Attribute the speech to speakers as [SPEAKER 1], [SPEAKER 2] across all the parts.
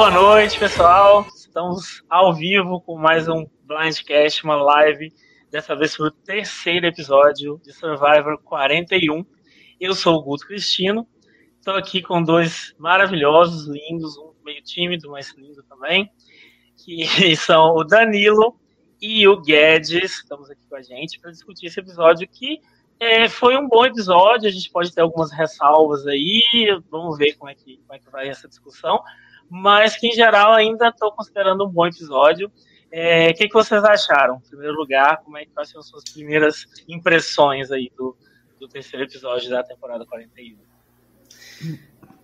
[SPEAKER 1] Boa noite, pessoal. Estamos ao vivo com mais um Blindcast, uma live, dessa vez para o terceiro episódio de Survivor 41. Eu sou o Guto Cristino, estou aqui com dois maravilhosos, lindos, um meio tímido, mas lindo também, que são o Danilo e o Guedes. Estamos aqui com a gente para discutir esse episódio que é, foi um bom episódio. A gente pode ter algumas ressalvas aí, vamos ver como é que, como é que vai essa discussão mas que em geral ainda estou considerando um bom episódio. É, o é, que, que vocês acharam? Em primeiro lugar, como é que quais são as suas primeiras impressões aí do, do terceiro episódio da temporada 41?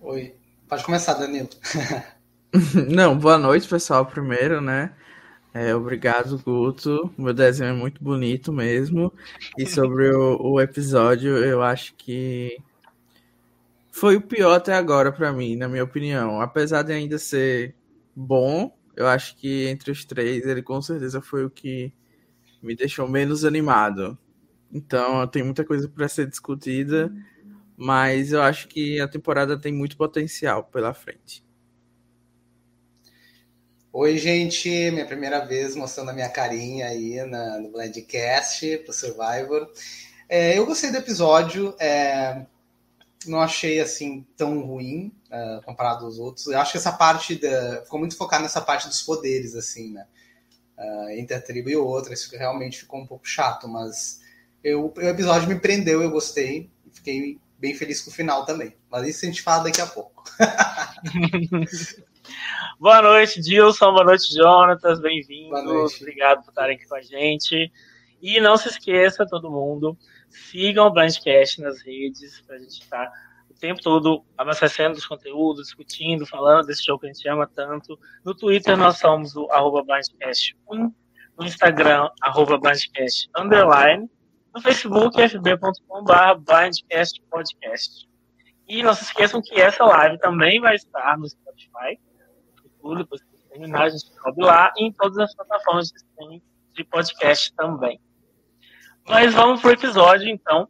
[SPEAKER 2] Oi, pode começar, Danilo.
[SPEAKER 3] Não, boa noite, pessoal, primeiro, né? É, obrigado, Guto. Meu desenho é muito bonito mesmo. E sobre o, o episódio, eu acho que foi o pior até agora para mim, na minha opinião. Apesar de ainda ser bom, eu acho que entre os três ele com certeza foi o que me deixou menos animado. Então tem muita coisa para ser discutida, mas eu acho que a temporada tem muito potencial pela frente.
[SPEAKER 2] Oi, gente, minha primeira vez mostrando a minha carinha aí na, no Blindcast pro Survivor. É, eu gostei do episódio. É, não achei assim tão ruim uh, comparado aos outros. Eu acho que essa parte da, ficou muito focado nessa parte dos poderes, assim, né? Uh, entre a tribo e outra. Isso realmente ficou um pouco chato, mas eu, o episódio me prendeu, eu gostei. Fiquei bem feliz com o final também. Mas isso a gente fala daqui a pouco.
[SPEAKER 1] boa noite, Dilson. Boa noite, Jonatas. Bem-vindos. Obrigado por estarem aqui com a gente. E não se esqueça, todo mundo, Sigam o Blindcast nas redes, para a gente estar tá o tempo todo abastecendo os conteúdos, discutindo, falando desse jogo que a gente ama tanto. No Twitter nós somos o arroba Blindcast1, no Instagram, arroba Blindcast underline, no Facebook, fb.com.br Blindcast Podcast. E não se esqueçam que essa live também vai estar no Spotify, tudo, depois que terminar, a gente sobe lá, e em todas as plataformas de podcast também. Mas vamos pro episódio, então.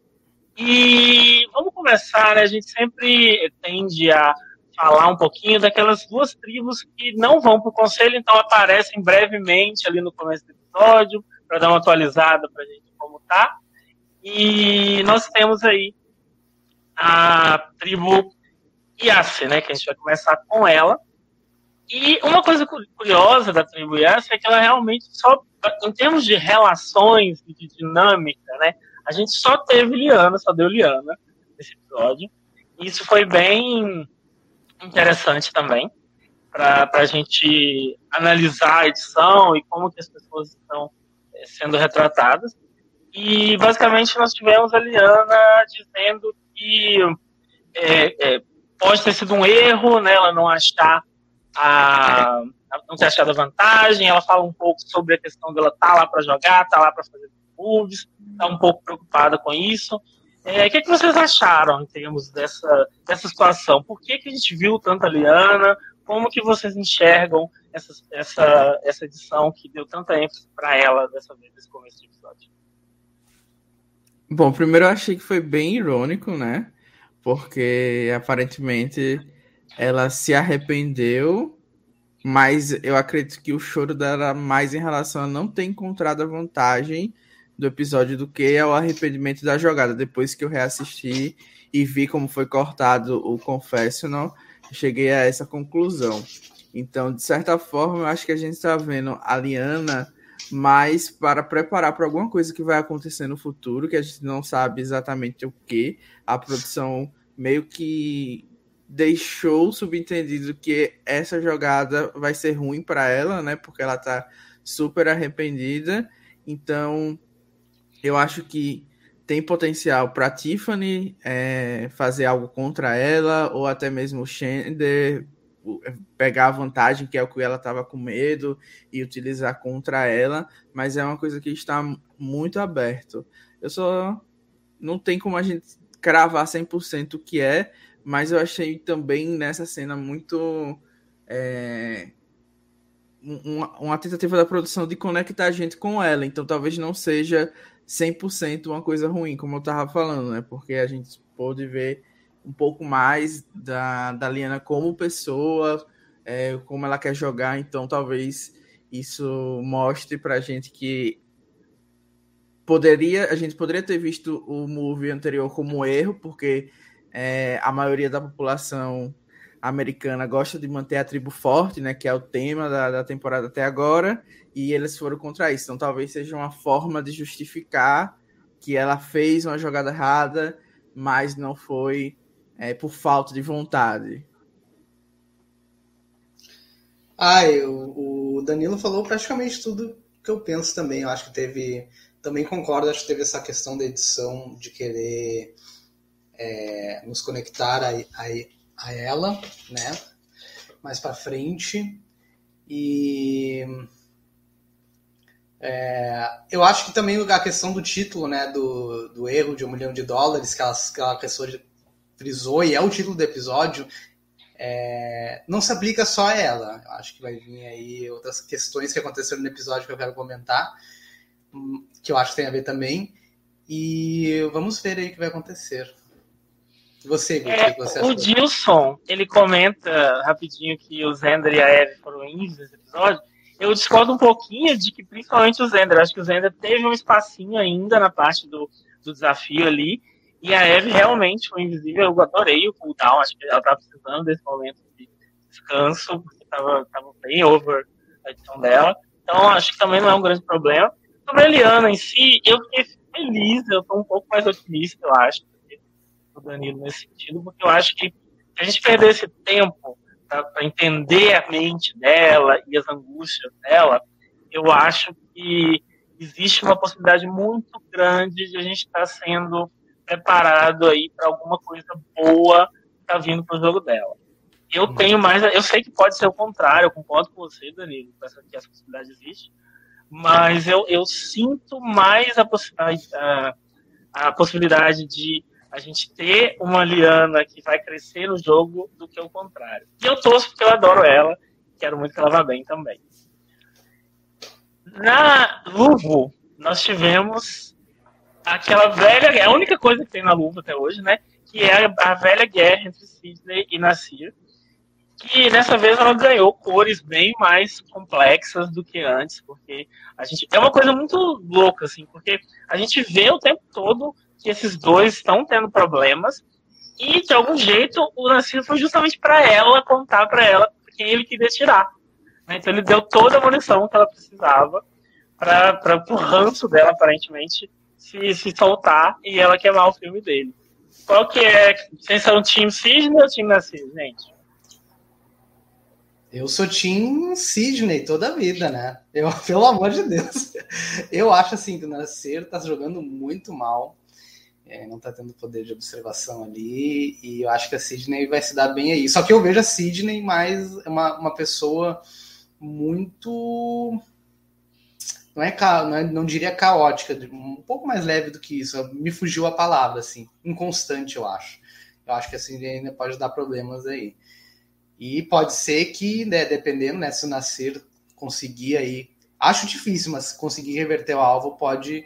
[SPEAKER 1] E vamos começar, né? A gente sempre tende a falar um pouquinho daquelas duas tribos que não vão para o conselho, então aparecem brevemente ali no começo do episódio, para dar uma atualizada para a gente como tá. E nós temos aí a tribo Yassi, né? Que a gente vai começar com ela. E uma coisa curiosa da tribo é que ela realmente só em termos de relações e de dinâmica, né? A gente só teve Liana, só deu Liana nesse episódio. Isso foi bem interessante também para a gente analisar a edição e como que as pessoas estão eh, sendo retratadas. E basicamente nós tivemos a Liana dizendo que é, é, pode ter sido um erro, né, ela não achar a, não ter achado a vantagem. Ela fala um pouco sobre a questão dela estar tá lá para jogar, estar tá lá para fazer moves, está um pouco preocupada com isso. É, o que, que, vocês acharam em termos dessa, dessa situação? Por que, que a gente viu tanta Liana? Como que vocês enxergam essa, essa, essa edição que deu tanta ênfase para ela dessa vez, nesse começo de episódio?
[SPEAKER 3] Bom, primeiro eu achei que foi bem irônico, né? Porque aparentemente ela se arrependeu mas eu acredito que o choro dela mais em relação a não ter encontrado a vantagem do episódio do que ao arrependimento da jogada. Depois que eu reassisti e vi como foi cortado o Confessional, cheguei a essa conclusão. Então, de certa forma, eu acho que a gente está vendo a Liana mais para preparar para alguma coisa que vai acontecer no futuro, que a gente não sabe exatamente o que. A produção meio que deixou subentendido que essa jogada vai ser ruim para ela, né? Porque ela tá super arrependida. Então, eu acho que tem potencial para Tiffany é, fazer algo contra ela, ou até mesmo o Shender pegar a vantagem, que é o que ela estava com medo, e utilizar contra ela, mas é uma coisa que está muito aberto. Eu só não tem como a gente cravar 100% o que é, mas eu achei também nessa cena muito. É, uma, uma, tentativa da produção de conectar a gente com ela. Então talvez não seja 100% uma coisa ruim, como eu estava falando, né? Porque a gente pôde ver um pouco mais da, da Liana como pessoa, é, como ela quer jogar, então talvez isso mostre pra gente que poderia a gente poderia ter visto o movie anterior como erro, porque é, a maioria da população americana gosta de manter a tribo forte, né, que é o tema da, da temporada até agora, e eles foram contra isso. Então talvez seja uma forma de justificar que ela fez uma jogada errada, mas não foi é, por falta de vontade.
[SPEAKER 2] Ah, eu, o Danilo falou praticamente tudo que eu penso também. Eu acho que teve. Também concordo, acho que teve essa questão da edição de querer é, nos conectar a, a, a, ela, né? Mais para frente. E. É, eu acho que também a questão do título, né, do, do erro de um milhão de dólares que, elas, que pessoa frisou, e é o título do episódio, é, não se aplica só a ela. Eu acho que vai vir aí outras questões que aconteceram no episódio que eu quero comentar, que eu acho que tem a ver também. E vamos ver aí o que vai acontecer. Você,
[SPEAKER 1] é,
[SPEAKER 2] que você
[SPEAKER 1] O Dilson, ele comenta rapidinho que o Zender e a Eve foram índios nesse episódio. Eu discordo um pouquinho de que, principalmente o Zender, acho que o Zender teve um espacinho ainda na parte do, do desafio ali. E a Eve realmente foi invisível. Eu adorei o cooldown. Acho que ela estava precisando desse momento de descanso, porque estava tava bem over a edição dela. Então, acho que também não é um grande problema. Sobre a Eliana em si, eu fiquei feliz. Eu estou um pouco mais otimista, eu acho, do Danilo nesse sentido, porque eu acho que se a gente perder esse tempo para entender a mente dela e as angústias dela, eu acho que existe uma possibilidade muito grande de a gente estar tá sendo preparado aí para alguma coisa boa que tá vindo pro jogo dela. Eu uhum. tenho mais. Eu sei que pode ser o contrário, eu concordo com você, Danilo, que essa possibilidade existe, mas eu, eu sinto mais a, a, a possibilidade de a gente ter uma Liana que vai crescer no jogo do que o contrário. E eu torço porque eu adoro ela, quero muito que ela vá bem também. Na Luvo, nós tivemos aquela velha, é a única coisa que tem na luva até hoje, né? Que é a, a velha guerra entre Sidney e Nasir. Que dessa vez ela ganhou cores bem mais complexas do que antes, porque a gente é uma coisa muito louca, assim, porque a gente vê o tempo todo que esses dois estão tendo problemas e de algum jeito o Nasir foi justamente para ela contar para ela quem ele queria tirar. Né? Então ele deu toda a munição que ela precisava para o ranço dela, aparentemente, se, se soltar e ela queimar o filme dele. Qual que é? Vocês são time Sidney ou time Nasir, gente?
[SPEAKER 2] Eu sou Team Sidney toda a vida, né? Eu, pelo amor de Deus. Eu acho assim que o Nasir tá jogando muito mal. É, não tá tendo poder de observação ali. E eu acho que a Sidney vai se dar bem aí. Só que eu vejo a Sidney mais uma, uma pessoa muito não é, não, é, não diria caótica, um pouco mais leve do que isso. Me fugiu a palavra, assim, inconstante, eu acho. Eu acho que assim ainda pode dar problemas aí. E pode ser que, né, dependendo, né, se o Nascer conseguir aí, acho difícil, mas conseguir reverter o alvo, pode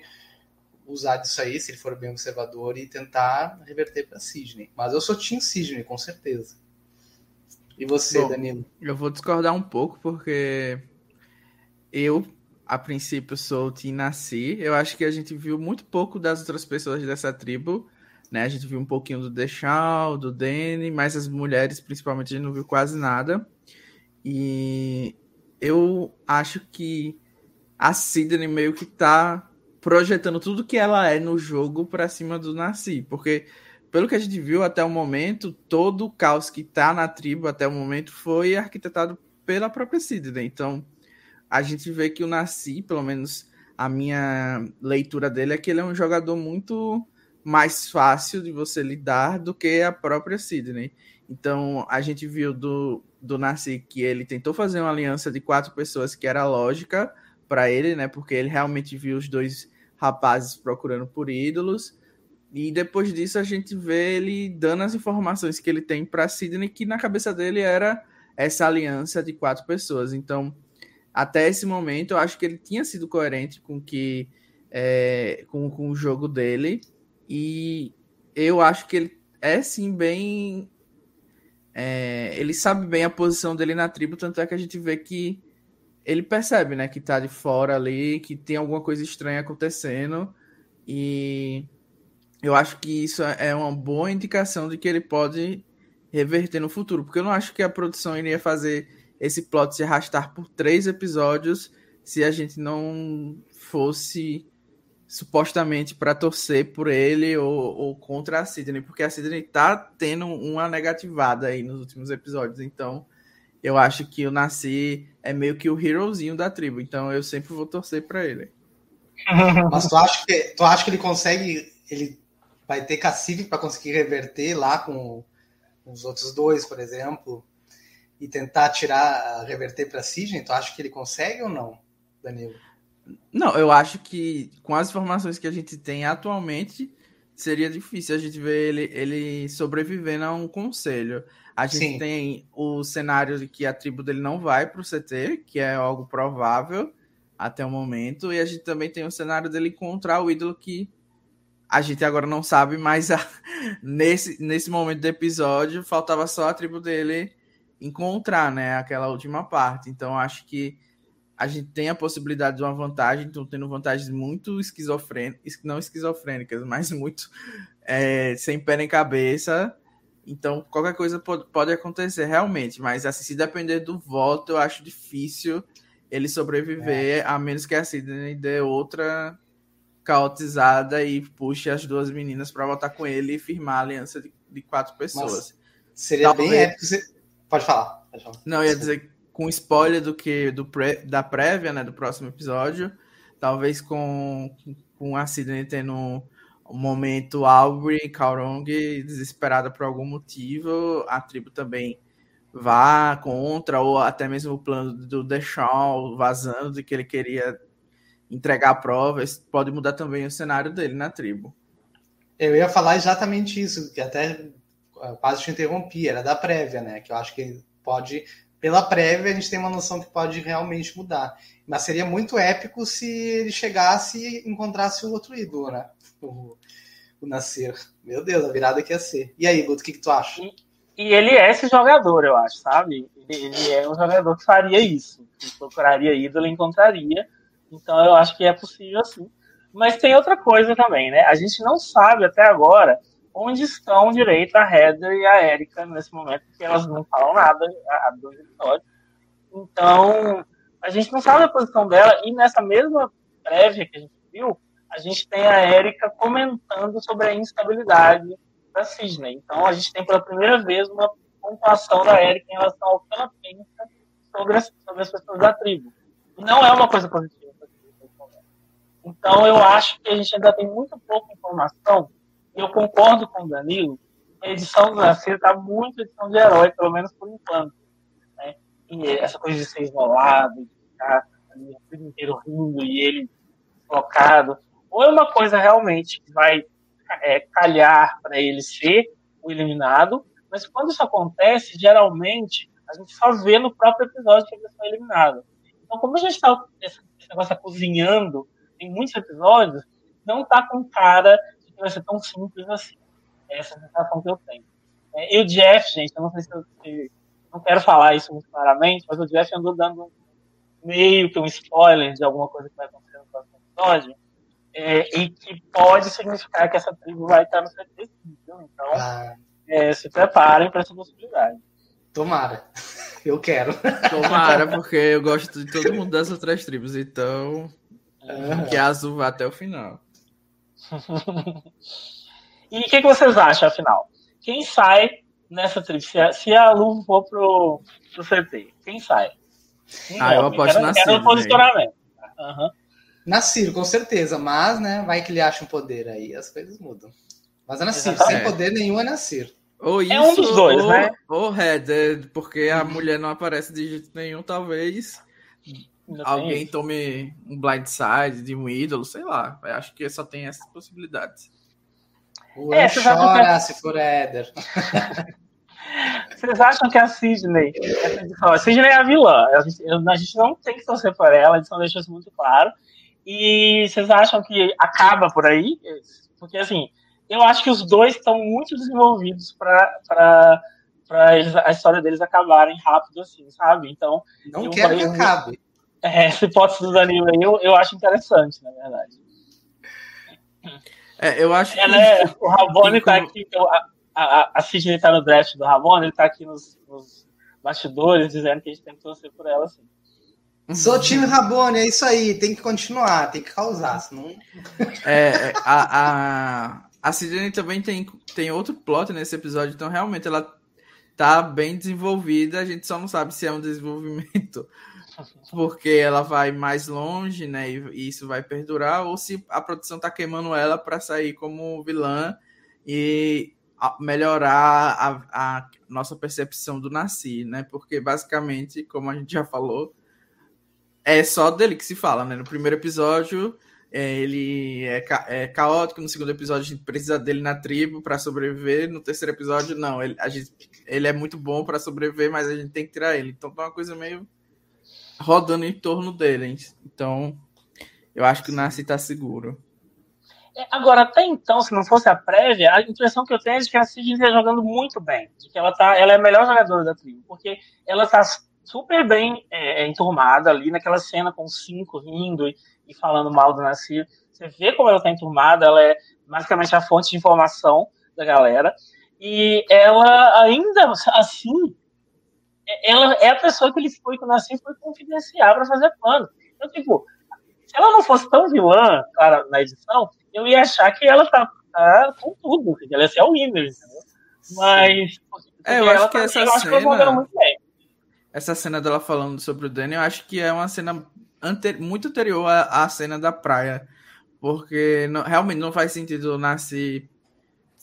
[SPEAKER 2] usar disso aí, se ele for bem observador, e tentar reverter para Sidney. Mas eu sou Team Sidney, com certeza. E você, Bom, Danilo?
[SPEAKER 3] Eu vou discordar um pouco, porque eu a princípio sou o Tim Nasci. Eu acho que a gente viu muito pouco das outras pessoas dessa tribo. Né? A gente viu um pouquinho do Dechal, do Danny, mas as mulheres, principalmente, a gente não viu quase nada. E eu acho que a Sidney meio que tá projetando tudo que ela é no jogo para cima do Nasci, porque pelo que a gente viu até o momento, todo o caos que tá na tribo até o momento foi arquitetado pela própria Sidney. Então, a gente vê que o Nasci, pelo menos a minha leitura dele, é que ele é um jogador muito mais fácil de você lidar do que a própria Sidney. Então, a gente viu do, do Nasci que ele tentou fazer uma aliança de quatro pessoas que era lógica para ele, né? Porque ele realmente viu os dois rapazes procurando por ídolos. E depois disso a gente vê ele dando as informações que ele tem para Sidney, que na cabeça dele era essa aliança de quatro pessoas. Então, até esse momento, eu acho que ele tinha sido coerente com que é, com, com o jogo dele. E eu acho que ele é sim bem é, ele sabe bem a posição dele na tribo, tanto é que a gente vê que ele percebe, né, que tá de fora ali, que tem alguma coisa estranha acontecendo, e eu acho que isso é uma boa indicação de que ele pode reverter no futuro, porque eu não acho que a produção iria fazer esse plot se arrastar por três episódios se a gente não fosse supostamente para torcer por ele ou, ou, contra a Sidney, porque a Sidney tá tendo uma negativada aí nos últimos episódios, então eu acho que o Nasci é meio que o herozinho da tribo, então eu sempre vou torcer para ele.
[SPEAKER 2] Mas tu acha que tu acha que ele consegue, ele vai ter cacife para conseguir reverter lá com os outros dois, por exemplo, e tentar tirar, reverter para Sidney? Tu acha que ele consegue ou não, Danilo?
[SPEAKER 3] Não, eu acho que com as informações que a gente tem atualmente, seria difícil a gente ver ele, ele sobrevivendo a um conselho. A gente Sim. tem o cenário de que a tribo dele não vai para o CT, que é algo provável até o momento, e a gente também tem o cenário dele encontrar o ídolo que a gente agora não sabe, mas a, nesse, nesse momento do episódio faltava só a tribo dele encontrar, né, aquela última parte. Então acho que a gente tem a possibilidade de uma vantagem, então tendo vantagens muito esquizofrênicas, não esquizofrênicas, mas muito é, sem pé nem cabeça. Então, qualquer coisa pode, pode acontecer realmente, mas assim, se depender do voto, eu acho difícil ele sobreviver, é. a menos que a Sidney dê outra caotizada e puxe as duas meninas para votar com ele e firmar a aliança de, de quatro pessoas.
[SPEAKER 2] Seria Talvez... bem épico. Pode falar, pode falar.
[SPEAKER 3] Não, ia dizer com spoiler do que do pré, da prévia, né, do próximo episódio. Talvez com, com a Sidney tendo um, momento Aubrey Kaurong desesperada por algum motivo, a tribo também vá contra, ou até mesmo o plano do Deshawn vazando de que ele queria entregar provas, pode mudar também o cenário dele na tribo.
[SPEAKER 2] Eu ia falar exatamente isso, que até quase te interrompi, era da prévia, né? Que eu acho que pode pela prévia, a gente tem uma noção que pode realmente mudar. Mas seria muito épico se ele chegasse e encontrasse o outro ídolo, né? O, o Nascer. Meu Deus, a virada que ia ser. E aí, Guto, o que, que tu acha?
[SPEAKER 1] E, e, ele é esse jogador, eu acho, sabe? Ele, é um jogador que faria isso. Que procuraria ídolo e encontraria. Então eu acho que é possível sim. Mas tem outra coisa também, né? A gente não sabe até agora onde estão direito a Heather e a Erika nesse momento, porque elas não falam nada há dois episódios. Então, a gente não sabe a posição dela, e nessa mesma prévia que a gente viu, a gente tem a Erika comentando sobre a instabilidade da Sidney. Então, a gente tem pela primeira vez uma pontuação da Erika em relação ao que ela pensa sobre as, sobre as pessoas da tribo. E não é uma coisa positiva. Então, eu acho que a gente ainda tem muito pouca informação eu concordo com o Danilo, a edição do Nascer está muito edição de herói, pelo menos por enquanto. Né? E essa coisa de ser isolado, de ficar o tempo inteiro rindo e ele focado, ou é uma coisa realmente que vai é, calhar para ele ser o eliminado, mas quando isso acontece, geralmente a gente só vê no próprio episódio que ele foi eliminado. Então, como a gente está esse negócio tá cozinhando em muitos episódios, não está com cara vai ser tão simples assim. Essa é a sensação que eu tenho. É, e o Jeff, gente, eu não sei se eu se, não quero falar isso muito claramente, mas o Jeff andou dando meio que um spoiler de alguma coisa que vai acontecer no próximo episódio, é, e que pode significar que essa tribo vai estar no CT, viu? Então, ah. é, se preparem para essa possibilidade.
[SPEAKER 2] Tomara. Eu quero.
[SPEAKER 3] Tomara, porque eu gosto de todo mundo das outras tribos, então. Que a azul vá até o final.
[SPEAKER 1] e o que, que, vocês acham, afinal? Quem sai nessa trip? Se a, se a Lu for pro, pro CT, quem sai?
[SPEAKER 3] Quem ah, eu aposto na Ciro.
[SPEAKER 2] posicionamento. Uhum. Na Ciro, com certeza. Mas, né, vai que ele acha um poder aí, as coisas mudam. Mas é na Ciro, sem poder nenhum é na Ciro.
[SPEAKER 3] Ou isso, é um dos dois, ou, né? Ou Heather, porque a mulher não aparece de jeito nenhum, talvez Ainda alguém tome um blindside de um ídolo, sei lá. Eu acho que só tem essas possibilidades.
[SPEAKER 2] O é, chora se for Éder.
[SPEAKER 1] Vocês acham que a Sidney. A Sidney é a vilã. A gente, a gente não tem que torcer por ela, a gente não deixa isso muito claro. E vocês acham que acaba por aí? Porque, assim, eu acho que os dois estão muito desenvolvidos para a história deles acabarem rápido assim, sabe? Então.
[SPEAKER 2] Não quero que acabe.
[SPEAKER 1] É, essa hipótese do Danilo aí eu, eu acho interessante, na verdade.
[SPEAKER 3] É, eu acho
[SPEAKER 1] Ela que. É, o Rabone tá aqui, então, a, a, a Sidney tá no draft do Rabone, ele tá aqui nos, nos bastidores dizendo que a gente tem que torcer por ela, assim.
[SPEAKER 2] Sou time Rabone, é isso aí, tem que continuar, tem que causar, senão.
[SPEAKER 3] É, é a, a, a Sidney também tem, tem outro plot nesse episódio, então realmente ela tá bem desenvolvida, a gente só não sabe se é um desenvolvimento porque ela vai mais longe, né? E, isso vai perdurar, ou se a produção tá queimando ela para sair como vilã e melhorar a, a, nossa percepção do Nasci, né? Porque basicamente, como a gente já falou, é só dele que se fala, né? No primeiro episódio, é, ele é, ca é, caótico, no segundo episódio a gente precisa dele na tribo para sobreviver, no terceiro episódio não, ele, a gente, ele é muito bom para sobreviver, mas a gente tem que tirar ele. Então tá uma coisa meio rodando em torno dele. Então, eu acho que o Nasci tá seguro.
[SPEAKER 1] É, agora, até então, se não fosse a prévia, a impressão que eu tenho é de que a Sidney está jogando muito bem. De que ela, tá, ela é a melhor jogadora da tribo. Porque ela tá super bem é, é, enturmada ali naquela cena com cinco rindo e, e falando mal do Nasci. Você vê como ela está enturmada, ela é basicamente a fonte de informação da galera. E ela ainda assim ela é a pessoa que ele foi, quando assim, foi confidenciar para fazer plano. Então, tipo, se ela não fosse tão vilã, cara, na edição, eu ia achar que ela tá, tá com tudo, que ela ia ser a winner, entendeu? Mas.
[SPEAKER 3] É, eu acho que tá, eu. Acho que essa cena dela falando sobre o Danny, eu acho que é uma cena muito anterior à, à cena da praia. Porque não, realmente não faz sentido nascer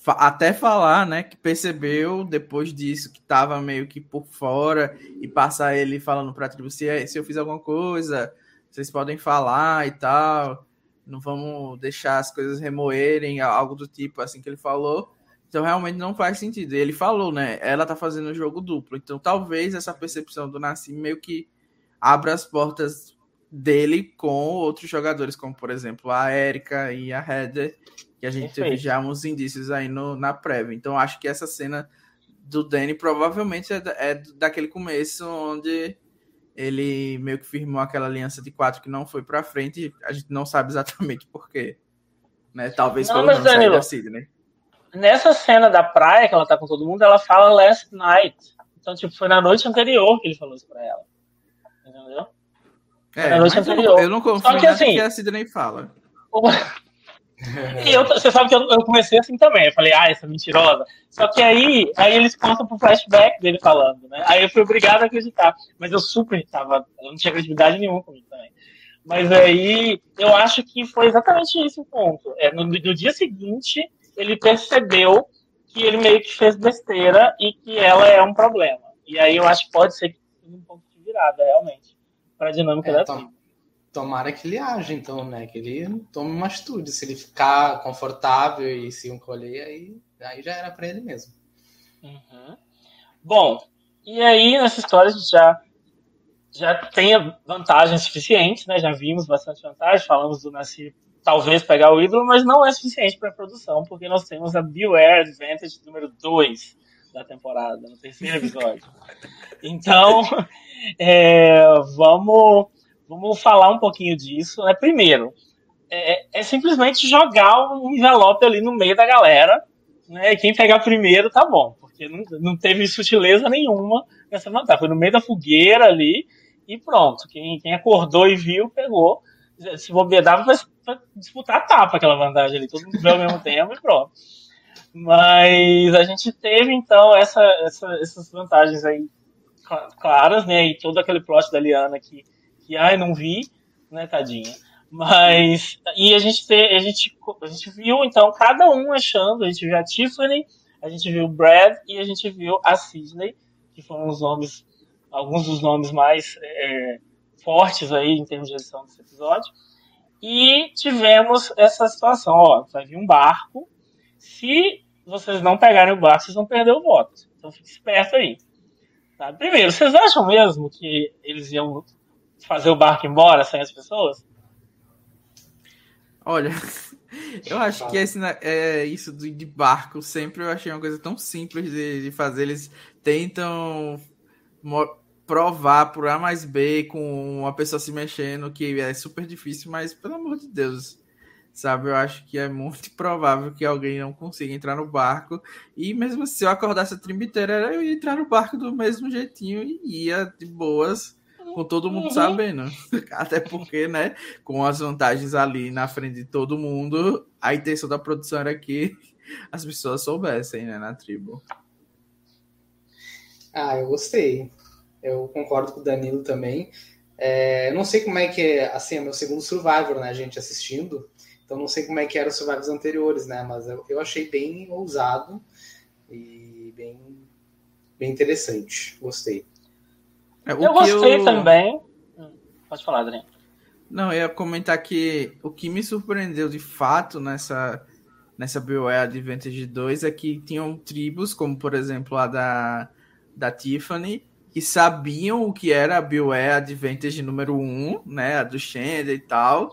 [SPEAKER 3] até falar, né, que percebeu depois disso que tava meio que por fora e passar ele falando pra tribo se, é, se eu fiz alguma coisa, vocês podem falar e tal, não vamos deixar as coisas remoerem, algo do tipo assim que ele falou. Então realmente não faz sentido. E ele falou, né, ela tá fazendo o jogo duplo. Então talvez essa percepção do Nassim meio que abra as portas dele com outros jogadores, como por exemplo a Erika e a Heather, que a gente Perfeito. teve já uns indícios aí no, na prévia. Então acho que essa cena do Danny provavelmente é, é daquele começo onde ele meio que firmou aquela aliança de quatro que não foi para frente. A gente não sabe exatamente por quê. Né? Talvez
[SPEAKER 1] não, pelo menos da Sidney. Nessa cena da praia que ela tá com todo mundo, ela fala last night. Então, tipo, foi na noite anterior que ele falou isso pra ela. Entendeu?
[SPEAKER 3] É, na noite anterior. Eu não confio que, assim, que a Sidney fala.
[SPEAKER 1] E eu, você sabe que eu, eu, comecei assim também. Eu falei, ah, essa mentirosa. Só que aí, aí eles contam pro flashback dele falando, né? Aí eu fui obrigado a acreditar. Mas eu super tava. Eu não tinha credibilidade nenhuma comigo também. Mas aí eu acho que foi exatamente esse o ponto. É, no, no dia seguinte, ele percebeu que ele meio que fez besteira e que ela é um problema. E aí eu acho que pode ser um ponto de virada, realmente, para a dinâmica é, da tribo.
[SPEAKER 2] Tomara que ele age, então, né? Que ele tome uma atitude. Se ele ficar confortável e se encolher, aí, aí já era para ele mesmo.
[SPEAKER 1] Uhum. Bom, e aí nessa história a gente já, já tem vantagens suficientes, né? Já vimos bastante vantagem, falamos do Nasci talvez pegar o ídolo, mas não é suficiente para a produção, porque nós temos a Beware Advantage número 2 da temporada, no terceiro episódio. Então, é, vamos Vamos falar um pouquinho disso. Né? Primeiro, é, é, simplesmente jogar um envelope ali no meio da galera. Né? Quem pegar primeiro tá bom, porque não, não teve sutileza nenhuma nessa vantagem. Foi no meio da fogueira ali e pronto. Quem, quem acordou e viu, pegou. Se bobear, dava pra, disputar a tapa aquela vantagem ali. Todo mundo ao mesmo tempo e pronto. Mas a gente teve então essa, essa, essas vantagens aí claras, né? E todo aquele plot da Liana que que, ai, não vi, né, tadinha. Mas, e a gente, te, a, gente, a gente viu, então, cada um achando, a gente viu a Tiffany, a gente viu o Brad e a gente viu a Sidney, que foram os nomes, alguns dos nomes mais é, fortes aí em termos de edição desse episódio. E tivemos essa situação, ó, vai vir um barco, se vocês não pegarem o barco, vocês vão perder o voto. Então fique esperto aí. Tá? Primeiro, vocês acham mesmo que eles iam fazer o barco embora sem as pessoas?
[SPEAKER 3] Olha, eu acho que esse, é, isso de barco sempre eu achei uma coisa tão simples de, de fazer. Eles tentam provar por A mais B com uma pessoa se mexendo, que é super difícil, mas pelo amor de Deus, sabe? Eu acho que é muito provável que alguém não consiga entrar no barco. E mesmo se eu acordasse a tribo inteira, eu ia entrar no barco do mesmo jeitinho e ia de boas, com todo mundo uhum. sabendo. Até porque, né, com as vantagens ali na frente de todo mundo, a intenção da produção era que as pessoas soubessem, né, na tribo.
[SPEAKER 2] Ah, eu gostei. Eu concordo com o Danilo também. É, eu não sei como é que é, assim, é meu segundo Survivor, né, gente, assistindo. Então não sei como é que eram os Survivors anteriores, né, mas eu, eu achei bem ousado e bem, bem interessante. Gostei.
[SPEAKER 1] É, eu gostei eu... também. Hum, pode falar, Adriano.
[SPEAKER 3] Não, eu ia comentar que o que me surpreendeu de fato nessa, nessa BioWare Advantage 2 é que tinham tribos, como por exemplo a da, da Tiffany, que sabiam o que era a BioWare Advantage número 1, né? A do Shender e tal.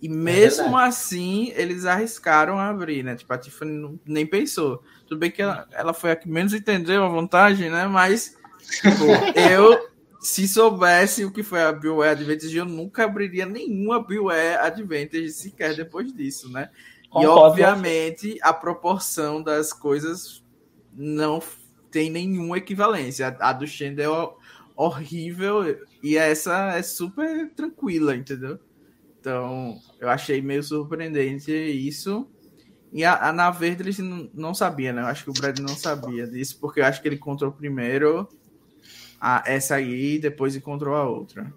[SPEAKER 3] E é mesmo é assim, eles arriscaram a abrir, né? Tipo, a Tiffany nem pensou. Tudo bem que ela, ela foi a que menos entendeu a vantagem, né? Mas, tipo, eu, se soubesse o que foi a BioWare Advantage, eu nunca abriria nenhuma BioWare Advantage sequer depois disso, né? E, obviamente, a proporção das coisas não tem nenhuma equivalência. A, do Shender é horrível e essa é super tranquila, entendeu? Então, eu achei meio surpreendente isso. E a, a na verde eles não, não sabia, né? Eu acho que o Brad não sabia disso, porque eu acho que ele encontrou primeiro a, essa aí e depois encontrou a outra.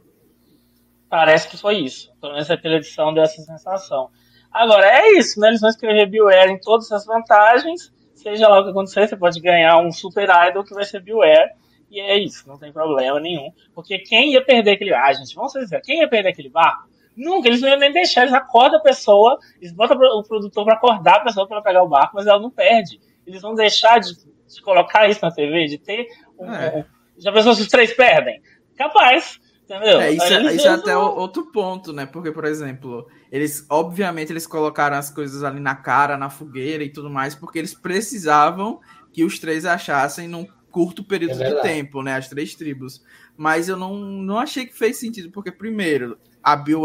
[SPEAKER 1] Parece que foi isso. Pelo menos aquela edição deu essa sensação. Agora, é isso, né? Eles vão escrever BioWare em todas as vantagens seja lá o que acontecer, você pode ganhar um super idol que vai ser Beware. E é isso, não tem problema nenhum. Porque quem ia perder aquele. Ah, gente, vamos dizer, quem ia perder aquele barco? Nunca, eles não iam nem deixar, eles acordam a pessoa, eles botam o produtor para acordar a pessoa para pegar o barco, mas ela não perde. Eles vão deixar de, de colocar isso na TV, de ter um. É. um já pensou se os três perdem? Capaz. Entendeu?
[SPEAKER 3] É, isso, é, isso é até outro ponto, né? Porque, por exemplo, eles, obviamente, eles colocaram as coisas ali na cara, na fogueira e tudo mais, porque eles precisavam que os três achassem num curto período é de tempo, né? As três tribos. Mas eu não, não achei que fez sentido, porque, primeiro, a bio,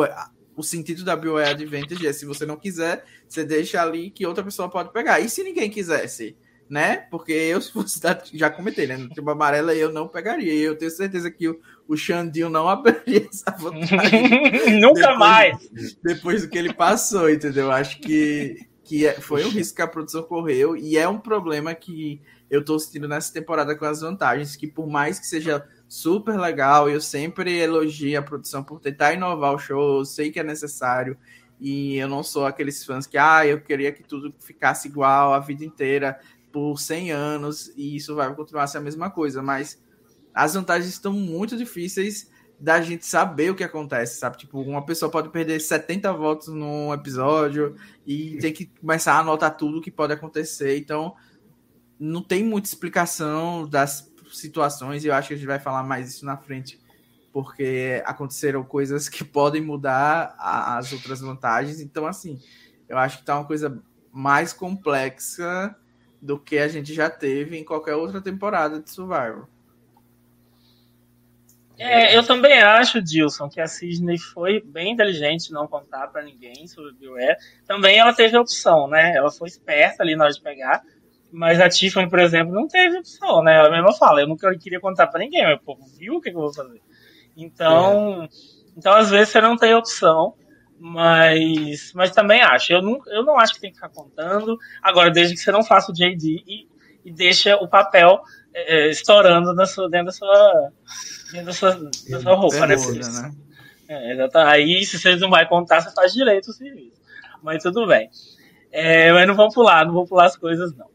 [SPEAKER 3] o sentido da Bio Advantage é se você não quiser, você deixa ali que outra pessoa pode pegar. E se ninguém quisesse? Né? Porque eu, se fosse já comentei, né? No tipo amarela eu não pegaria. Eu tenho certeza que o, o Xandinho não abriria essa
[SPEAKER 1] vantagem. Nunca depois, mais!
[SPEAKER 3] Depois do que ele passou, entendeu? Acho que, que é, foi um risco que a produção correu e é um problema que eu tô sentindo nessa temporada com as vantagens, que por mais que seja super legal, eu sempre elogio a produção por tentar inovar o show, eu sei que é necessário, e eu não sou aqueles fãs que, ah, eu queria que tudo ficasse igual a vida inteira por 100 anos e isso vai continuar a ser a mesma coisa, mas as vantagens estão muito difíceis da gente saber o que acontece, sabe? Tipo, uma pessoa pode perder 70 votos num episódio e tem que começar a anotar tudo o que pode acontecer. Então, não tem muita explicação das situações e eu acho que a gente vai falar mais isso na frente, porque aconteceram coisas que podem mudar as outras vantagens. Então, assim, eu acho que tá uma coisa mais complexa do que a gente já teve em qualquer outra temporada de Survivor.
[SPEAKER 1] É, eu também acho, Dilson, que a Sidney foi bem inteligente não contar para ninguém sobre o BioWare. Também ela teve opção, né? Ela foi esperta ali na hora de pegar. Mas a Tiffany, por exemplo, não teve opção, né? Ela mesma fala, eu nunca queria contar para ninguém, o povo viu o que, eu vou fazer. Então, é. então, às vezes, você não tem opção. Mas, mas também acho. Eu não, eu não acho que tem que ficar contando. Agora, desde que você não faça o JD e, e deixa o papel é, é, estourando na sua, dentro da sua, dentro da sua, da sua roupa, né? né? É, exatamente. Aí, se você não vai contar, você faz direito o serviço. Mas tudo bem. É, mas não vamos pular, não vou pular as coisas, não.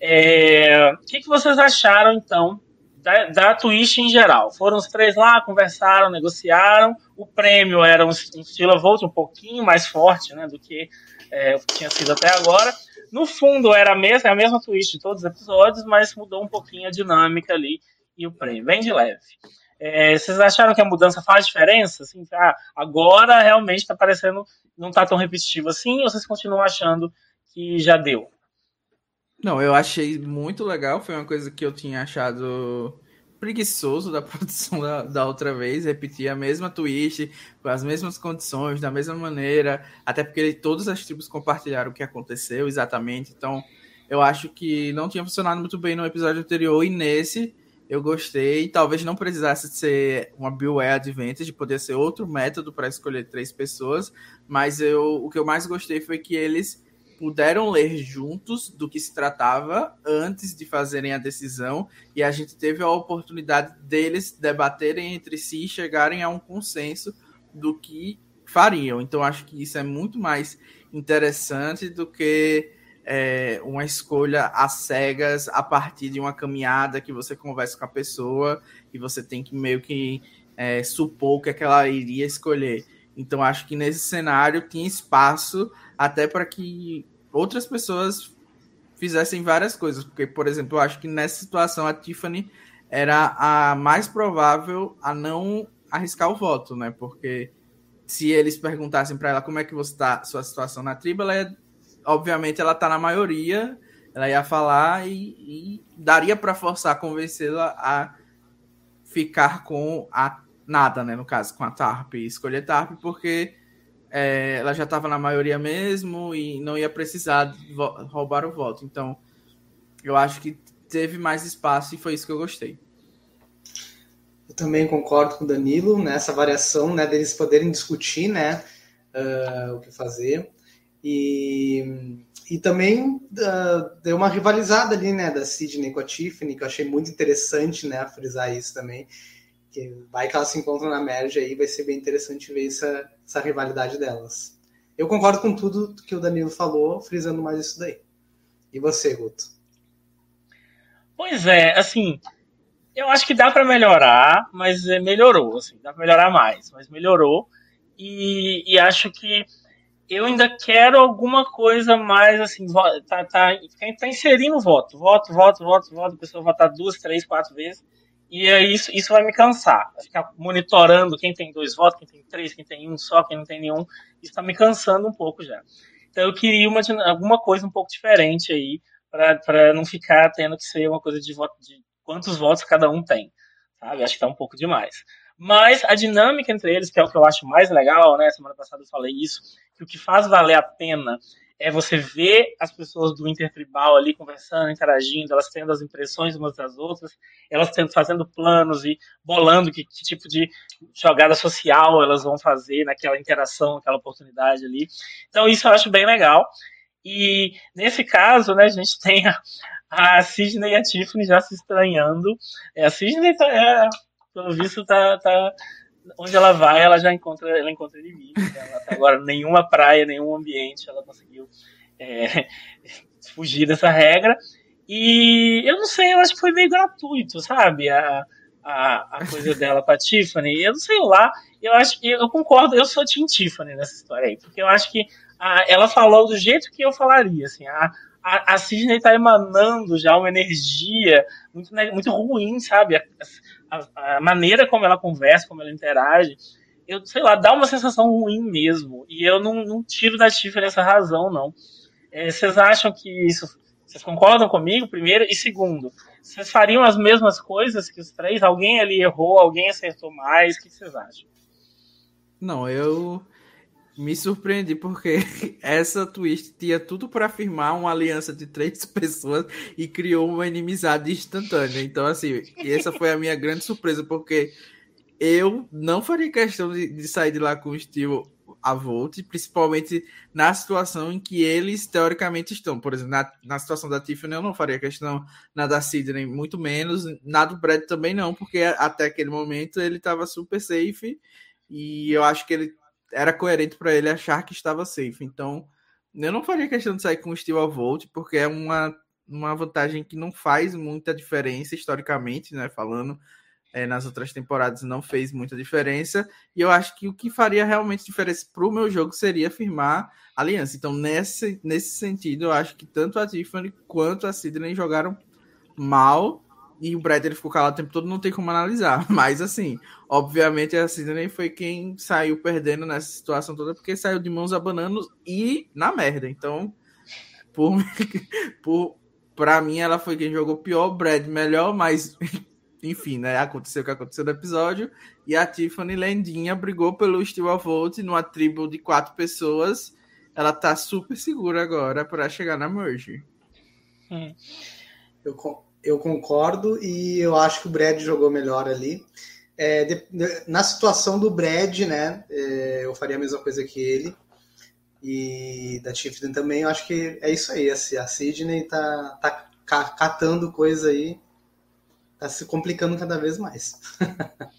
[SPEAKER 1] É, o que, que vocês acharam, então, da, da Twitch em geral. Foram os três lá, conversaram, negociaram. O prêmio era um, um Stila Volt um pouquinho mais forte né, do que é, tinha sido até agora. No fundo, era a mesma, é a mesma Twitch de todos os episódios, mas mudou um pouquinho a dinâmica ali e o prêmio, bem de leve. É, vocês acharam que a mudança faz diferença? Assim, ah, agora realmente está parecendo, não está tão repetitivo assim, ou vocês continuam achando que já deu?
[SPEAKER 3] Não, eu achei muito legal. Foi uma coisa que eu tinha achado preguiçoso da produção da, da outra vez, repetir a mesma twist, com as mesmas condições, da mesma maneira, até porque todas as tribos compartilharam o que aconteceu exatamente. Então, eu acho que não tinha funcionado muito bem no episódio anterior e nesse eu gostei. Talvez não precisasse ser uma Beware Advantage, poder ser outro método para escolher três pessoas, mas eu, o que eu mais gostei foi que eles puderam ler juntos do que se tratava antes de fazerem a decisão e a gente teve a oportunidade deles debaterem entre si e chegarem a um consenso do que fariam. Então acho que isso é muito mais interessante do que é, uma escolha às cegas a partir de uma caminhada que você conversa com a pessoa e você tem que meio que é, supor o que, é que ela iria escolher. Então acho que nesse cenário tinha espaço até para que outras pessoas fizessem várias coisas. Porque, por exemplo, eu acho que nessa situação a Tiffany era a mais provável a não arriscar o voto, né? Porque se eles perguntassem para ela como é que você está, sua situação na tribo, ela ia obviamente ela tá na maioria, ela ia falar e, e daria para forçar, convencê-la a ficar com a nada, né? No caso, com a TARP, escolher TARP, porque é, ela já estava na maioria mesmo e não ia precisar roubar o voto. Então, eu acho que teve mais espaço e foi isso que eu gostei.
[SPEAKER 2] Eu também concordo com o Danilo nessa variação, né, deles poderem discutir, né, uh, o que fazer. E, e também uh, deu uma rivalizada ali, né, da Sidney com a Tiffany, que eu achei muito interessante, né, frisar isso também. Vai que elas se encontram na merge aí, vai ser bem interessante ver essa, essa rivalidade delas. Eu concordo com tudo que o Danilo falou, frisando mais isso daí. E você, Guto?
[SPEAKER 1] Pois é, assim, eu acho que dá para melhorar, mas é, melhorou, assim, dá para melhorar mais, mas melhorou. E, e acho que eu ainda quero alguma coisa mais assim, tá, tá, tá inserindo voto, voto, voto, voto, voto, a pessoa votar duas, três, quatro vezes, e aí isso, isso vai me cansar. Ficar monitorando quem tem dois votos, quem tem três, quem tem um só, quem não tem nenhum, isso tá me cansando um pouco já. Então eu queria uma, alguma coisa um pouco diferente aí, para não ficar tendo que ser uma coisa de voto, de quantos votos cada um tem, sabe? Acho que tá um pouco demais. Mas a dinâmica entre eles, que é o que eu acho mais legal, né? Semana passada eu falei isso, que o que faz valer a pena é você ver as pessoas do intertribal ali conversando, interagindo, elas tendo as impressões umas das outras, elas tendo, fazendo planos e bolando que, que, tipo de jogada social elas vão fazer naquela interação, naquela oportunidade ali. Então isso eu acho bem legal. E nesse caso, né, a gente tem a, a Sidney e a Tiffany já se estranhando. É, a Sidney tá, é, pelo visto, tá, tá, onde ela vai, ela já encontra, ela encontra inimigos. Né? Ela, agora, nenhuma praia, nenhum ambiente, ela conseguiu é, fugir dessa regra. E eu não sei, eu acho que foi meio gratuito, sabe? A, a, a coisa dela com a Tiffany. Eu não sei lá, eu acho que eu concordo, eu sou Team Tiffany nessa história aí, porque eu acho que a, ela falou do jeito que eu falaria, assim, a, a, a Sidney tá emanando já uma energia muito, muito ruim, sabe? A, a, maneira como ela conversa, como ela interage, eu sei lá, dá uma sensação ruim mesmo. E eu não, não tiro da Tiffany essa razão, não. É, vocês acham que isso. Vocês concordam comigo, primeiro? E segundo, vocês fariam as mesmas coisas que os três? Alguém ali errou, alguém acertou mais? O que vocês acham?
[SPEAKER 3] Não, eu me surpreendi porque essa twist tinha tudo para afirmar uma aliança de três pessoas e criou uma inimizade instantânea. Então, assim, essa foi a minha grande surpresa, porque eu não faria questão de, de sair de lá com o estilo a Volt, principalmente na situação em que eles teoricamente estão. Por exemplo, na, na situação da Tiffany eu não faria questão, na da Sidney muito menos, na do Brad também não, porque até aquele momento ele estava super safe e eu acho que ele era coerente para ele achar que estava safe. Então, eu não faria questão de sair com o Steel a Volt, porque é uma, uma vantagem que não faz muita diferença historicamente, né? Falando é, nas outras temporadas não fez muita diferença. E eu acho que o que faria realmente diferença para o meu jogo seria firmar aliança. Então, nesse, nesse sentido, eu acho que tanto a Tiffany quanto a Sidney jogaram mal e o Brad ele ficou calado o tempo todo, não tem como analisar. Mas, assim, obviamente a Sidney foi quem saiu perdendo nessa situação toda, porque saiu de mãos abanando e na merda. Então, por, por Pra mim, ela foi quem jogou pior, Brad melhor, mas enfim, né? Aconteceu o que aconteceu no episódio. E a Tiffany Lendinha brigou pelo Steel of Vote numa tribo de quatro pessoas. Ela tá super segura agora para chegar na Merge.
[SPEAKER 2] Hum. Eu, eu concordo e eu acho que o Brad jogou melhor ali. É, de, de, na situação do Brad, né? É, eu faria a mesma coisa que ele. E da Tiffany também, eu acho que é isso aí. A, a Sidney tá, tá catando coisa aí. Tá se complicando cada vez mais.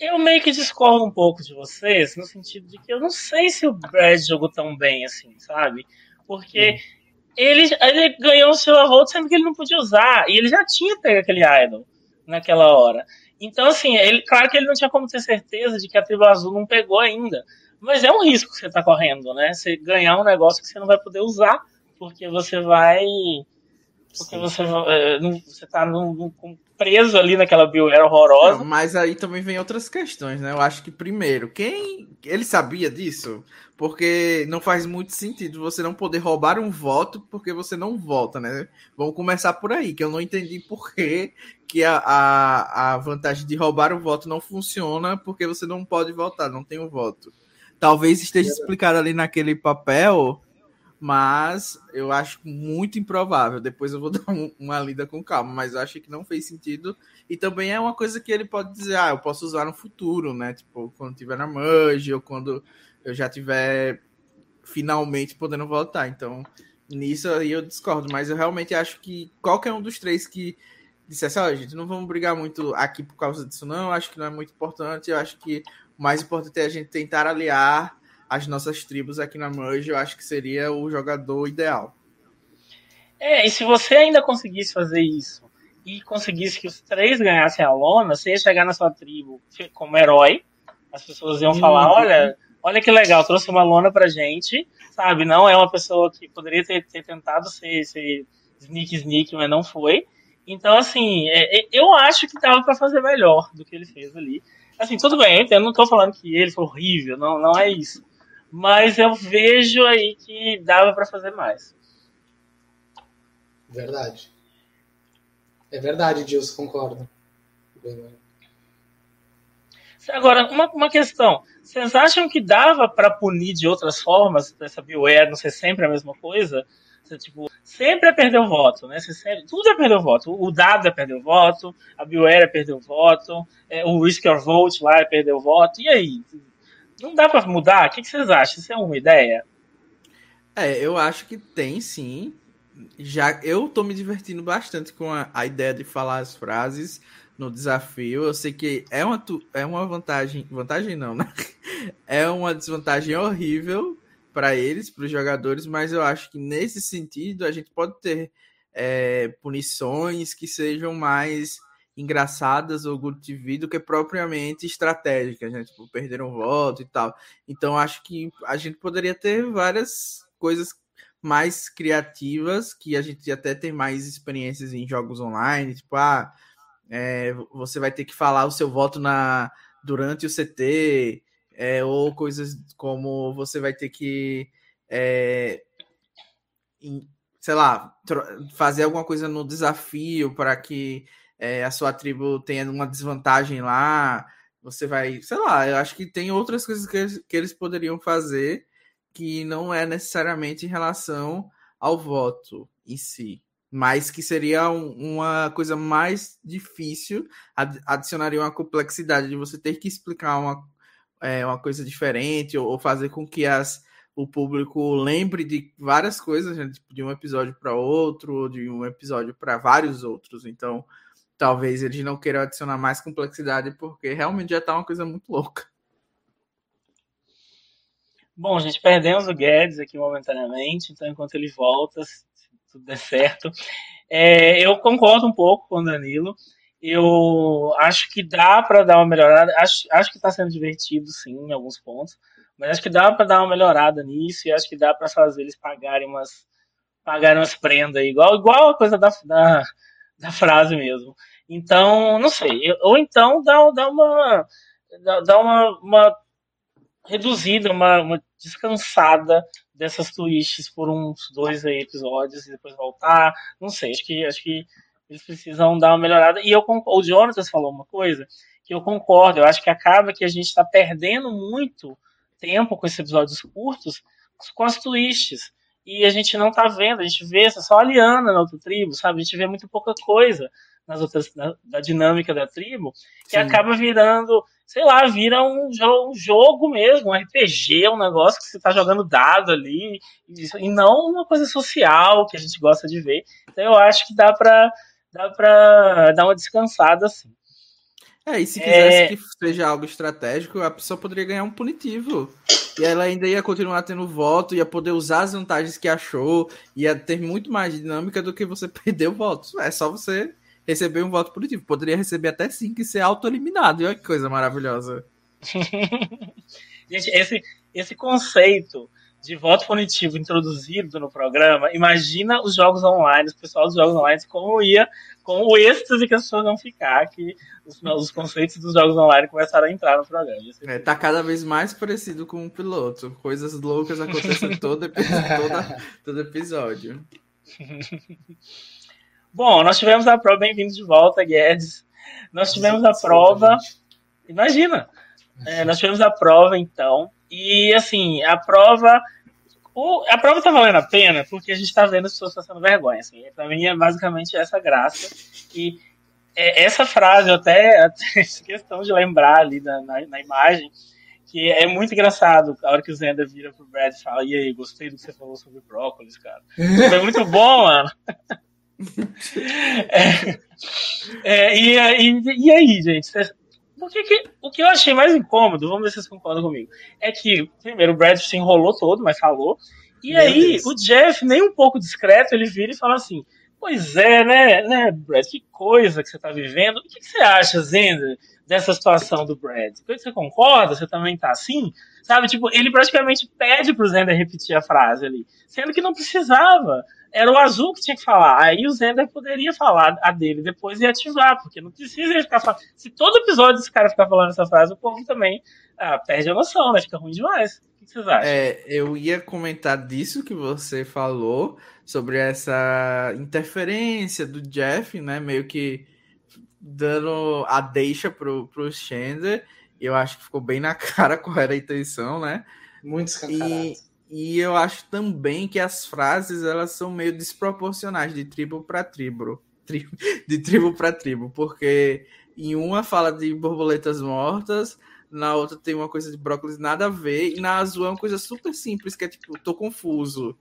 [SPEAKER 1] eu meio que discordo um pouco de vocês, no sentido de que eu não sei se o Brad jogou tão bem assim, sabe? Porque hum. Ele, ele ganhou o seu voto sendo que ele não podia usar. E ele já tinha pego aquele idol naquela hora. Então, assim, ele, claro que ele não tinha como ter certeza de que a tribo azul não pegou ainda. Mas é um risco que você está correndo, né? Você ganhar um negócio que você não vai poder usar, porque você vai. Porque Sim. você, é, você tá preso ali naquela BioWare horrorosa. Não,
[SPEAKER 3] mas aí também vem outras questões, né? Eu acho que, primeiro, quem. Ele sabia disso? Porque não faz muito sentido você não poder roubar um voto porque você não vota, né? Vamos começar por aí, que eu não entendi por que, que a, a, a vantagem de roubar o voto não funciona porque você não pode votar, não tem o um voto. Talvez esteja explicado ali naquele papel, mas eu acho muito improvável. Depois eu vou dar uma lida com calma, mas eu acho que não fez sentido. E também é uma coisa que ele pode dizer, ah, eu posso usar no futuro, né? Tipo, quando tiver na Merge ou quando eu já tiver finalmente podendo voltar. Então, nisso aí eu discordo, mas eu realmente acho que qualquer um dos três que dissesse, oh, gente, não vamos brigar muito aqui por causa disso, não. Acho que não é muito importante. Eu acho que o mais importante é a gente tentar aliar as nossas tribos aqui na Merge. Eu acho que seria o jogador ideal.
[SPEAKER 1] É, e se você ainda conseguisse fazer isso e conseguisse que os três ganhassem a lona, você ia chegar na sua tribo como herói. As pessoas iam falar: olha, olha que legal, trouxe uma lona pra gente, sabe? Não é uma pessoa que poderia ter, ter tentado ser, ser sneak sneak, mas não foi. Então, assim, é, é, eu acho que dava para fazer melhor do que ele fez ali. Assim, tudo bem, eu não tô falando que ele foi horrível, não, não é isso. Mas eu vejo aí que dava para fazer mais.
[SPEAKER 2] Verdade. É verdade, Dilson, concordo.
[SPEAKER 1] Agora, uma, uma questão. Vocês acham que dava para punir de outras formas essa BioWare não ser sempre a mesma coisa? Você, tipo, sempre é perder o voto, né? Você sempre, tudo é perder o voto. O dado é perder o voto, a BioWare é perder o voto, é, o Risk Your Vote lá é perder o voto. E aí? Não dá para mudar? O que, vocês acham? Isso é uma ideia?
[SPEAKER 3] É, eu acho que tem sim. Já eu tô me divertindo bastante com a, a ideia de falar as frases no desafio. Eu sei que é uma, é uma vantagem. Vantagem não, né? É uma desvantagem horrível para eles, para os jogadores, mas eu acho que nesse sentido a gente pode ter é, punições que sejam mais engraçadas ou good TV do que propriamente estratégicas, né? Tipo, perder um voto e tal. Então acho que a gente poderia ter várias coisas mais criativas que a gente até tem mais experiências em jogos online, tipo, ah, é, você vai ter que falar o seu voto na durante o CT, é, ou coisas como você vai ter que, é, sei lá, fazer alguma coisa no desafio para que é, a sua tribo tenha uma desvantagem lá. Você vai, sei lá, eu acho que tem outras coisas que eles, que eles poderiam fazer que não é necessariamente em relação ao voto em si, mas que seria um, uma coisa mais difícil, adicionaria uma complexidade de você ter que explicar uma, é, uma coisa diferente ou, ou, fazer com que as, o público lembre de várias coisas, né? tipo, de um episódio para outro, ou de um episódio para vários outros. Então, talvez eles não queiram adicionar mais complexidade, porque realmente já está uma coisa muito louca.
[SPEAKER 1] Bom, gente, perdemos o Guedes aqui momentaneamente, então enquanto ele volta, se tudo der certo, é, eu concordo um pouco com o Danilo. Eu acho que dá para dar uma melhorada. Acho, acho que está sendo divertido, sim, em alguns pontos. Mas acho que dá para dar uma melhorada nisso e acho que dá para fazer eles pagarem umas, pagarem umas prendas aí, igual, igual a coisa da, da, da frase mesmo. Então, não sei. Ou então dá, dá uma. Dá, uma, uma reduzida, uma, uma descansada dessas twists por uns dois episódios e depois voltar. Não sei, acho que, acho que eles precisam dar uma melhorada. E eu o Jonas falou uma coisa que eu concordo. Eu acho que acaba que a gente está perdendo muito tempo com esses episódios curtos com as twists. E a gente não tá vendo, a gente vê só a Liana na outra tribo, sabe? A gente vê muito pouca coisa nas outras, na, da dinâmica da tribo, que Sim. acaba virando, sei lá, vira um, um, jogo mesmo, um RPG, um negócio que você tá jogando dado ali, e, e não uma coisa social que a gente gosta de ver. Então eu acho que dá pra, dá pra dar uma descansada assim.
[SPEAKER 3] É, e se quisesse é... que seja algo estratégico, a pessoa poderia ganhar um punitivo. E ela ainda ia continuar tendo voto, ia poder usar as vantagens que achou, ia ter muito mais dinâmica do que você perder o voto. É só você receber um voto punitivo. Poderia receber até cinco e ser auto-eliminado. E olha que coisa maravilhosa.
[SPEAKER 1] Gente, esse, esse conceito de voto punitivo introduzido no programa, imagina os jogos online, o pessoal dos jogos online, como ia, com o êxtase que as pessoas vão ficar, que os, os conceitos dos jogos online começaram a entrar no programa.
[SPEAKER 3] É, tá cada vez mais parecido com um piloto. Coisas loucas acontecem todo, toda, todo episódio.
[SPEAKER 1] Bom, nós tivemos a prova, bem-vindos de volta, Guedes. Nós tivemos a prova. Imagina! É, nós tivemos a prova, então, e assim, a prova. O, a prova tá valendo a pena porque a gente tá vendo as pessoas passando vergonha. Assim. Pra mim é basicamente essa graça. E é, essa frase, eu até, até questão de lembrar ali na, na, na, imagem, que é muito engraçado. A hora que o Zenda vira pro Brad e fala: E aí, gostei do que você falou sobre brócolis, cara. Foi muito bom, mano. é, é, e, e, e aí, gente? Porque que, o que eu achei mais incômodo, vamos ver se vocês concordam comigo, é que, primeiro, o Brad se enrolou todo, mas falou. E Meu aí, Deus. o Jeff, nem um pouco discreto, ele vira e fala assim: Pois é, né, né, Brad? Que coisa que você tá vivendo. O que, que você acha, Zenda, dessa situação do Brad? Você concorda? Você também tá assim? Sabe, tipo, ele praticamente pede pro Zenda repetir a frase ali, sendo que não precisava era o azul que tinha que falar. Aí o Zender poderia falar a dele depois e ativar, porque não precisa ele ficar falando. Se todo episódio esse cara ficar falando essa frase, o povo também ah, perde a noção, né? Fica ruim demais. O que vocês acham?
[SPEAKER 3] É, eu ia comentar disso que você falou, sobre essa interferência do Jeff, né? Meio que dando a deixa pro, pro Shander. Eu acho que ficou bem na cara qual era a intenção, né?
[SPEAKER 2] Muito escancarado. E
[SPEAKER 3] e eu acho também que as frases elas são meio desproporcionais de tribo para tribo, tribo de tribo para tribo, porque em uma fala de borboletas mortas, na outra tem uma coisa de brócolis nada a ver, e na azul é uma coisa super simples, que é tipo, tô confuso,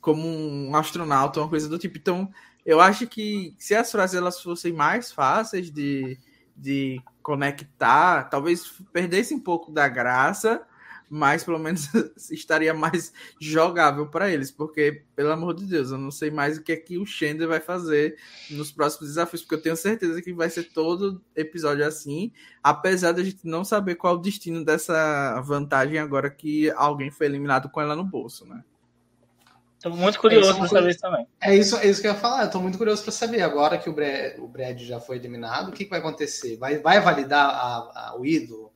[SPEAKER 3] como um astronauta, uma coisa do tipo. Então, eu acho que se as frases elas fossem mais fáceis de, de conectar, talvez perdesse um pouco da graça, mas pelo menos estaria mais jogável para eles, porque, pelo amor de Deus, eu não sei mais o que é que o Shender vai fazer nos próximos desafios, porque eu tenho certeza que vai ser todo episódio assim, apesar de a gente não saber qual o destino dessa vantagem agora que alguém foi eliminado com ela no bolso, né?
[SPEAKER 1] Estou muito curioso é para saber isso também.
[SPEAKER 2] É isso, é isso que eu ia falar. Estou muito curioso para saber. Agora que o Brad, o Brad já foi eliminado, o que, que vai acontecer? Vai, vai validar a, a, o ídolo?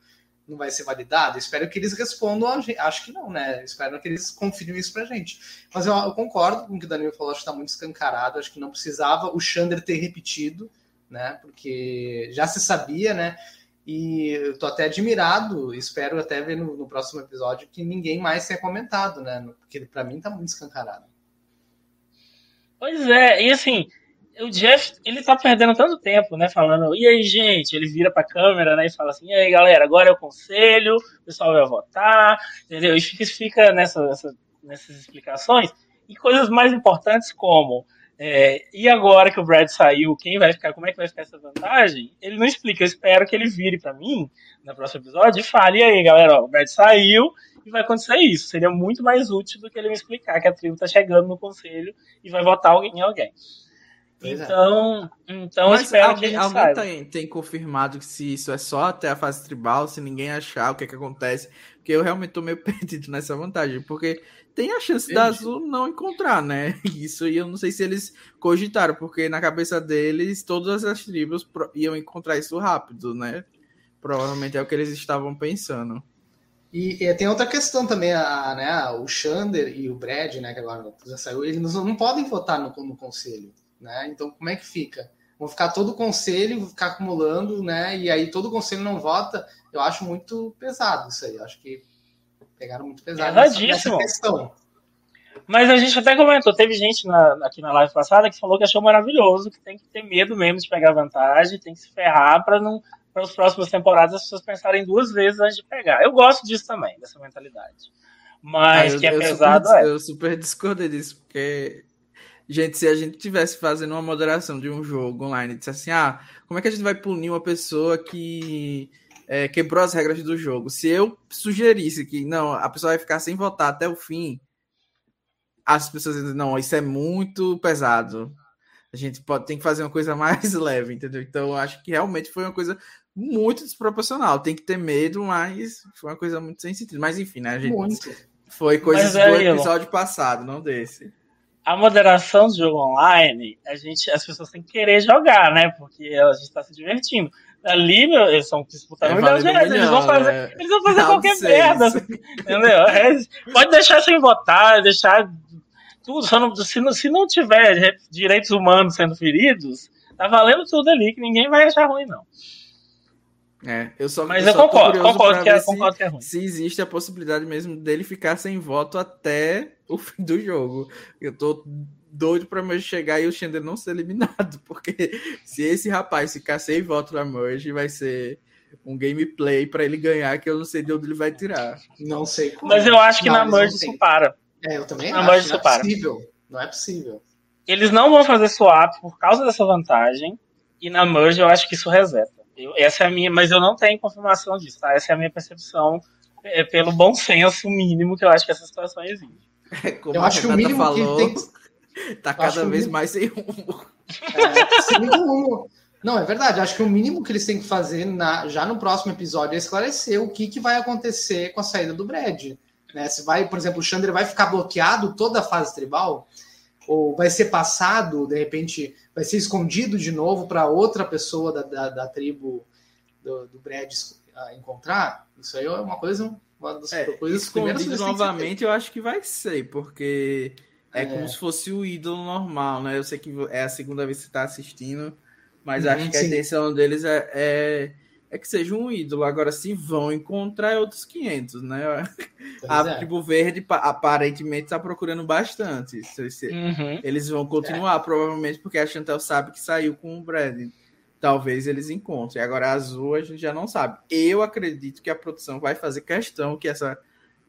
[SPEAKER 2] não vai ser validado? Espero que eles respondam. Acho que não, né? Espero que eles confirmem isso pra gente. Mas eu, eu concordo com o que o Danilo falou, acho que tá muito escancarado. Acho que não precisava o Xander ter repetido, né? Porque já se sabia, né? E eu tô até admirado, espero até ver no, no próximo episódio que ninguém mais tenha comentado, né? Porque para mim tá muito escancarado.
[SPEAKER 1] Pois é, e assim, o Jeff, ele tá perdendo tanto tempo, né? Falando, e aí, gente? Ele vira pra câmera, né? E fala assim, e aí, galera, agora é o conselho, o pessoal vai votar, entendeu? E fica, nessa, nessa, nessas explicações. E coisas mais importantes como, é, e agora que o Brad saiu, quem vai ficar, como é que vai ficar essa vantagem? Ele não explica, eu espero que ele vire para mim, no próximo episódio, e fale, e aí, galera, ó, o Brad saiu, e vai acontecer isso. Seria muito mais útil do que ele me explicar que a tribo tá chegando no conselho e vai votar alguém em alguém. Pois é. então, é. então Mas espero alguém, que alguém
[SPEAKER 3] tem, tem, confirmado que se isso é só até a fase tribal, se ninguém achar o que é que acontece, porque eu realmente tô meio perdido nessa vantagem, porque tem a chance Entendi. da Azul não encontrar, né? Isso e eu não sei se eles cogitaram, porque na cabeça deles todas as tribos iam encontrar isso rápido, né? Provavelmente é o que eles estavam pensando.
[SPEAKER 2] E, e, tem outra questão também, a, né, o Xander e o Brad, né, que agora já saiu, eles não, não podem votar no, no, conselho, né? Então, como é que fica? Vão ficar todo o conselho, ficar acumulando, né? E aí todo o conselho não vota. Eu acho muito pesado isso aí. Eu acho que pegaram muito pesado
[SPEAKER 1] nessa, nessa questão. Mas a gente até comentou, teve gente na, aqui na live passada que falou que achou maravilhoso, que tem que ter medo mesmo de pegar vantagem, tem que se ferrar para não para as próximas temporadas as pessoas pensarem duas vezes antes de pegar. Eu gosto disso também, dessa mentalidade. Mas ah, eu, que é pesado
[SPEAKER 3] super,
[SPEAKER 1] é.
[SPEAKER 3] Eu super discordei disso, porque, gente, se a gente tivesse fazendo uma moderação de um jogo online, disse assim, ah, como é que a gente vai punir uma pessoa que é, quebrou as regras do jogo? Se eu sugerisse que, não, a pessoa vai ficar sem votar até o fim, as pessoas dizem, não, isso é muito pesado. A gente pode, tem que fazer uma coisa mais leve, entendeu? Então, acho que realmente foi uma coisa muito desproporcional. Tem que ter medo, mas foi uma coisa muito sem sentido. Mas, enfim, né? Gente, muito. Foi coisas do episódio passado, não desse.
[SPEAKER 1] A moderação do jogo online, a gente, as pessoas têm que querer jogar, né? Porque a gente está se divertindo. Ali, meu, eles são disputando é, milhão de reais. Eles vão fazer, é... eles vão fazer qualquer merda. Entendeu? É, pode deixar sem votar, deixar tudo, só não, se, não, se não tiver direitos humanos sendo feridos, tá valendo tudo ali, que ninguém vai achar ruim, não.
[SPEAKER 3] É, eu só,
[SPEAKER 1] Mas eu, eu concordo, concordo que, é, concordo que é ruim.
[SPEAKER 3] Se existe a possibilidade mesmo dele ficar sem voto até o fim do jogo. Eu tô doido pra Merge chegar e o Xander não ser eliminado, porque se esse rapaz ficar sem voto na Merge, vai ser um gameplay para ele ganhar que eu não sei de onde ele vai tirar.
[SPEAKER 2] Não sei
[SPEAKER 1] como. Mas eu acho que não, na Merge isso para.
[SPEAKER 2] É, eu também não, acho. Não é possível. Não é possível.
[SPEAKER 1] Eles não vão fazer swap por causa dessa vantagem. E na merge eu acho que isso reseta. Eu, essa é a minha, mas eu não tenho confirmação disso, tá? Essa é a minha percepção é, pelo bom senso mínimo que eu acho que essa situação existe.
[SPEAKER 3] É, eu acho que o mínimo falou, que tem tá cada vez mais sem rumo.
[SPEAKER 2] É, sem rumo. Não, é verdade. Acho que o mínimo que eles têm que fazer na, já no próximo episódio é esclarecer o que, que vai acontecer com a saída do Brad. Né? Se vai, por exemplo, o Chandra vai ficar bloqueado toda a fase tribal, ou vai ser passado, de repente, vai ser escondido de novo para outra pessoa da, da, da tribo do, do Brad encontrar, isso aí é uma coisa, uma das
[SPEAKER 3] é, coisas escondido novamente, eu acho que vai ser, porque é, é, como se fosse o ídolo normal, né? Eu sei que é a segunda vez que você está assistindo, mas uhum, acho que sim. a intenção deles é, é é que seja um ídolo. Agora, se vão encontrar é outros 500, né? Pois a é. tribo verde aparentemente está procurando bastante. Uhum. Eles vão continuar, é. provavelmente, porque a Chantel sabe que saiu com o Brad. Talvez eles encontrem. Agora, a azul a gente já não sabe. Eu acredito que a produção vai fazer questão que essa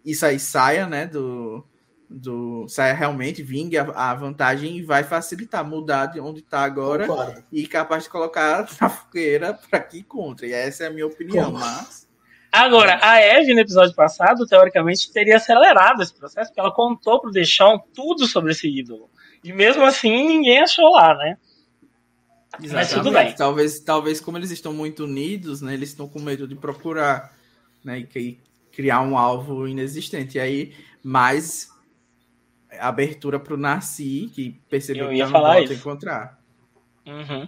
[SPEAKER 3] isso aí saia, né, do, do saia realmente, vingue a, a, vantagem e vai facilitar mudar de onde está agora Concordo. e capaz de colocar na fogueira para que encontre. Essa é a minha opinião, mas
[SPEAKER 1] Agora, a Eve, no episódio passado, teoricamente, teria acelerado esse processo, porque ela contou pro Deixão tudo sobre esse ídolo. E mesmo assim, ninguém achou lá, né?
[SPEAKER 3] Exatamente. Mas tudo bem. Talvez, talvez como eles estão muito unidos, né? Eles estão com medo de procurar, né? E criar um alvo inexistente. E aí, mais abertura para o Narci, que percebeu
[SPEAKER 1] que não isso.
[SPEAKER 3] encontrar.
[SPEAKER 1] Uhum.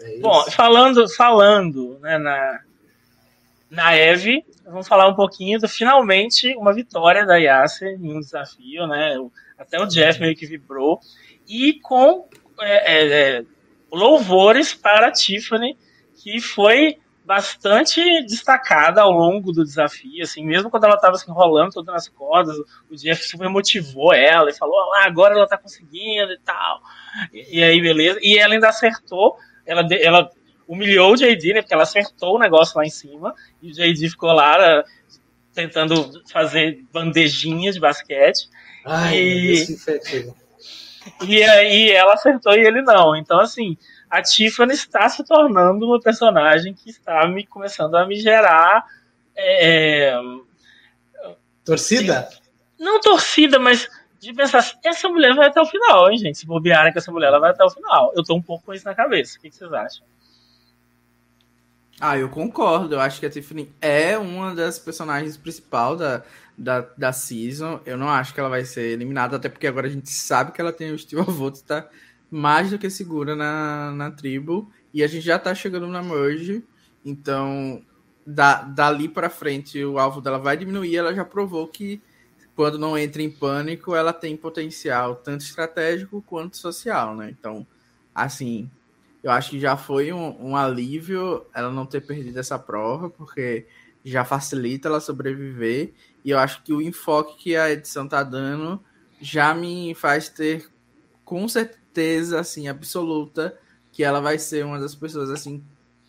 [SPEAKER 1] É Bom, falando, falando né, na, na Eve, vamos falar um pouquinho do finalmente uma vitória da Yasser em um desafio, né? Até o Jeff meio que vibrou. E com é, é, é louvores para a Tiffany, que foi bastante destacada ao longo do desafio, assim, mesmo quando ela estava se enrolando todas nas cordas, o Jeff super motivou ela e falou, ah, agora ela está conseguindo e tal. E, e, aí, beleza. E ela ainda acertou, ela, ela humilhou o JD, né, porque ela acertou o negócio lá em cima, e o JD ficou lá tentando fazer bandejinhas de basquete.
[SPEAKER 2] Ai, e,
[SPEAKER 1] e aí ela acertou e ele não. Então, assim, a Tiffany está se tornando uma personagem que está me começando a me gerar. É,
[SPEAKER 2] torcida?
[SPEAKER 1] Não torcida, mas de pensar assim, essa mulher vai até o final, hein, gente? Se bobearem com essa mulher, ela vai até o final. Eu tô um pouco com isso na cabeça. O que, vocês acham?
[SPEAKER 3] Ah, eu concordo. Eu acho que a Tiffany é uma das personagens principais da, da, da season. Eu não acho que ela vai ser eliminada, até porque agora a gente sabe que ela tem o Steve Voto, tá? mais do que segura na, na tribo. E a gente já tá chegando na merge. Então, da, dali para frente o alvo dela vai diminuir, ela já provou que quando não entra em pânico, ela tem potencial tanto estratégico quanto social, né? Então, assim, eu acho que já foi um, um alívio ela não ter perdido essa prova, porque já facilita ela sobreviver. E eu acho que o enfoque que a edição tá dando já me faz ter com certeza assim absoluta que ela vai ser uma das pessoas assim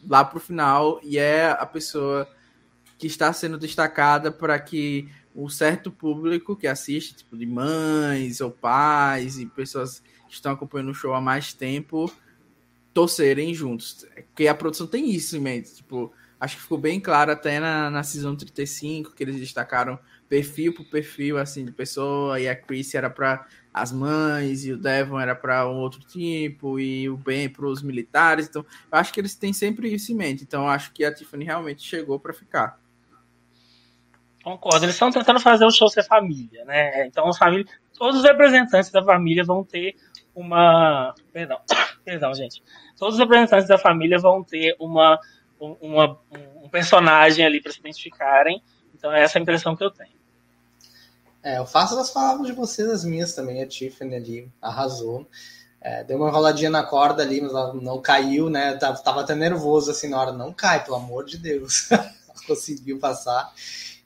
[SPEAKER 3] lá pro final e é a pessoa que está sendo destacada para que o certo público que assiste, tipo de mães ou pais e pessoas que estão acompanhando o show há mais tempo, torcerem juntos. Porque a produção tem isso em mente, tipo, acho que ficou bem claro até na, na Season 35, que eles destacaram perfil por perfil, assim, de pessoa, e a Chris era para as mães, e o Devon era para um outro tipo, e o Ben para os militares, então, eu acho que eles têm sempre isso em mente, então acho que a Tiffany realmente chegou para ficar.
[SPEAKER 1] Concordo, eles estão tentando fazer o show ser família, né? Então, a família, todos os representantes da família vão ter uma. Perdão, perdão, gente. Todos os representantes da família vão ter uma, uma um personagem ali para se identificarem. Então, é essa a impressão que eu tenho.
[SPEAKER 2] É, eu faço das palavras de vocês as minhas também. A Tiffany ali arrasou. É, deu uma enroladinha na corda ali, mas ela não caiu, né? Tava, tava até nervoso assim na hora. Não cai, pelo amor de Deus. conseguiu passar.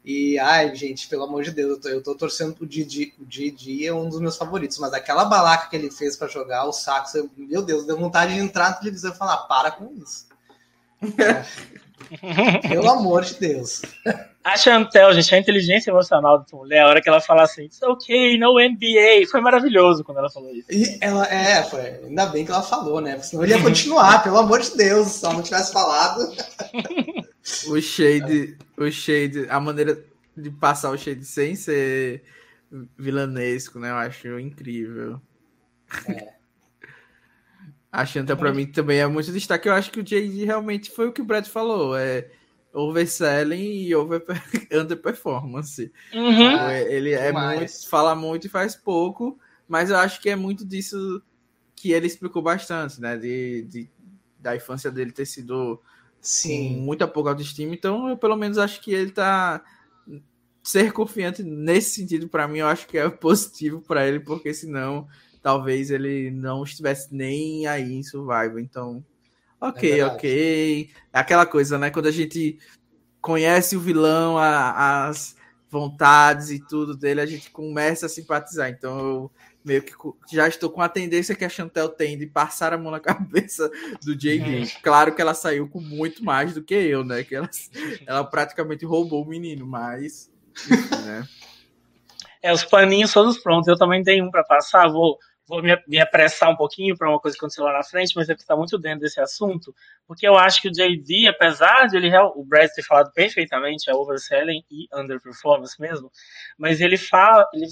[SPEAKER 2] E, ai, gente, pelo amor de Deus, eu tô, eu tô torcendo pro Didi. O Didi é um dos meus favoritos, mas aquela balaca que ele fez para jogar o sax, eu, meu Deus, deu vontade de entrar na televisão e falar: para com isso. É. pelo amor de Deus.
[SPEAKER 1] A Chantel, gente, a inteligência emocional da mulher, a hora que ela fala assim, it's okay, no NBA, foi maravilhoso quando ela falou isso.
[SPEAKER 2] E ela, é, foi, ainda bem que ela falou, né? Senão ele ia continuar, pelo amor de Deus, se ela não tivesse falado.
[SPEAKER 3] o shade, o shade, a maneira de passar o shade sem ser vilanesco, né? Eu acho incrível. É. A Chantel, pra mim, também é muito destaque. Eu acho que o JD realmente foi o que o Brad falou. É overselling e over underperformance.
[SPEAKER 1] Uhum.
[SPEAKER 3] É, ele é muito, fala muito e faz pouco, mas eu acho que é muito disso que ele explicou bastante, né? De, de da infância dele ter sido Sim. muita pouca autoestima. Então, eu pelo menos acho que ele tá ser confiante nesse sentido para mim, eu acho que é positivo para ele, porque senão talvez ele não estivesse nem aí em Survival. Então, ok, é ok. É aquela coisa, né? Quando a gente conhece o vilão, a, as vontades e tudo dele, a gente começa a simpatizar. Então, eu meio que já estou com a tendência que a Chantel tem de passar a mão na cabeça do JD. Uhum. Claro que ela saiu com muito mais do que eu, né? Que ela, ela praticamente roubou o menino, mas. Enfim, né?
[SPEAKER 1] É, os paninhos todos prontos. Eu também tenho um para passar. Vou, vou me, me apressar um pouquinho para uma coisa que aconteceu lá na frente, mas é que está muito dentro desse assunto, porque eu acho que o JD, apesar de ele, o Brad ter falado perfeitamente, é overselling e underperformance mesmo, mas ele fala, ele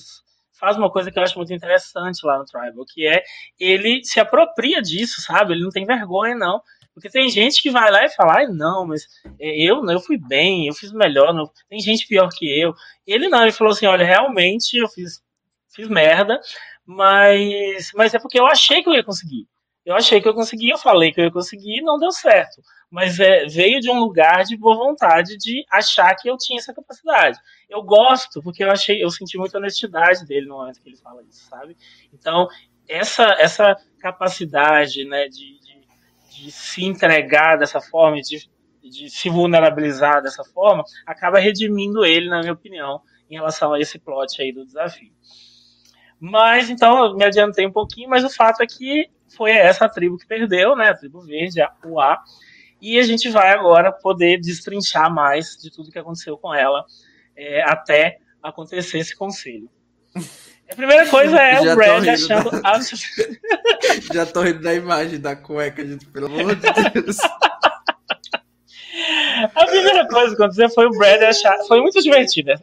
[SPEAKER 1] faz uma coisa que eu acho muito interessante lá no Tribal, que é ele se apropria disso, sabe? Ele não tem vergonha, não. Porque tem gente que vai lá e fala, ai, não, mas eu, eu fui bem, eu fiz melhor, não. tem gente pior que eu. Ele não, ele falou assim, olha, realmente eu fiz, fiz merda, mas, mas é porque eu achei que eu ia conseguir. Eu achei que eu conseguia, eu falei que eu ia conseguir não deu certo. Mas é, veio de um lugar de boa vontade de achar que eu tinha essa capacidade. Eu gosto, porque eu achei, eu senti muita honestidade dele no momento que ele fala isso, sabe? Então, essa, essa capacidade né, de, de, de se entregar dessa forma, de, de se vulnerabilizar dessa forma, acaba redimindo ele, na minha opinião, em relação a esse plot aí do desafio. Mas então eu me adiantei um pouquinho, mas o fato é que foi essa tribo que perdeu, né? A tribo verde, a UA. E a gente vai agora poder destrinchar mais de tudo que aconteceu com ela é, até acontecer esse conselho. A primeira coisa é Já o Brad achando. Da...
[SPEAKER 3] Já tô rindo da imagem da cueca, gente, pelo amor de Deus.
[SPEAKER 1] A primeira coisa que aconteceu foi o Brad achar. Foi muito divertido. Né?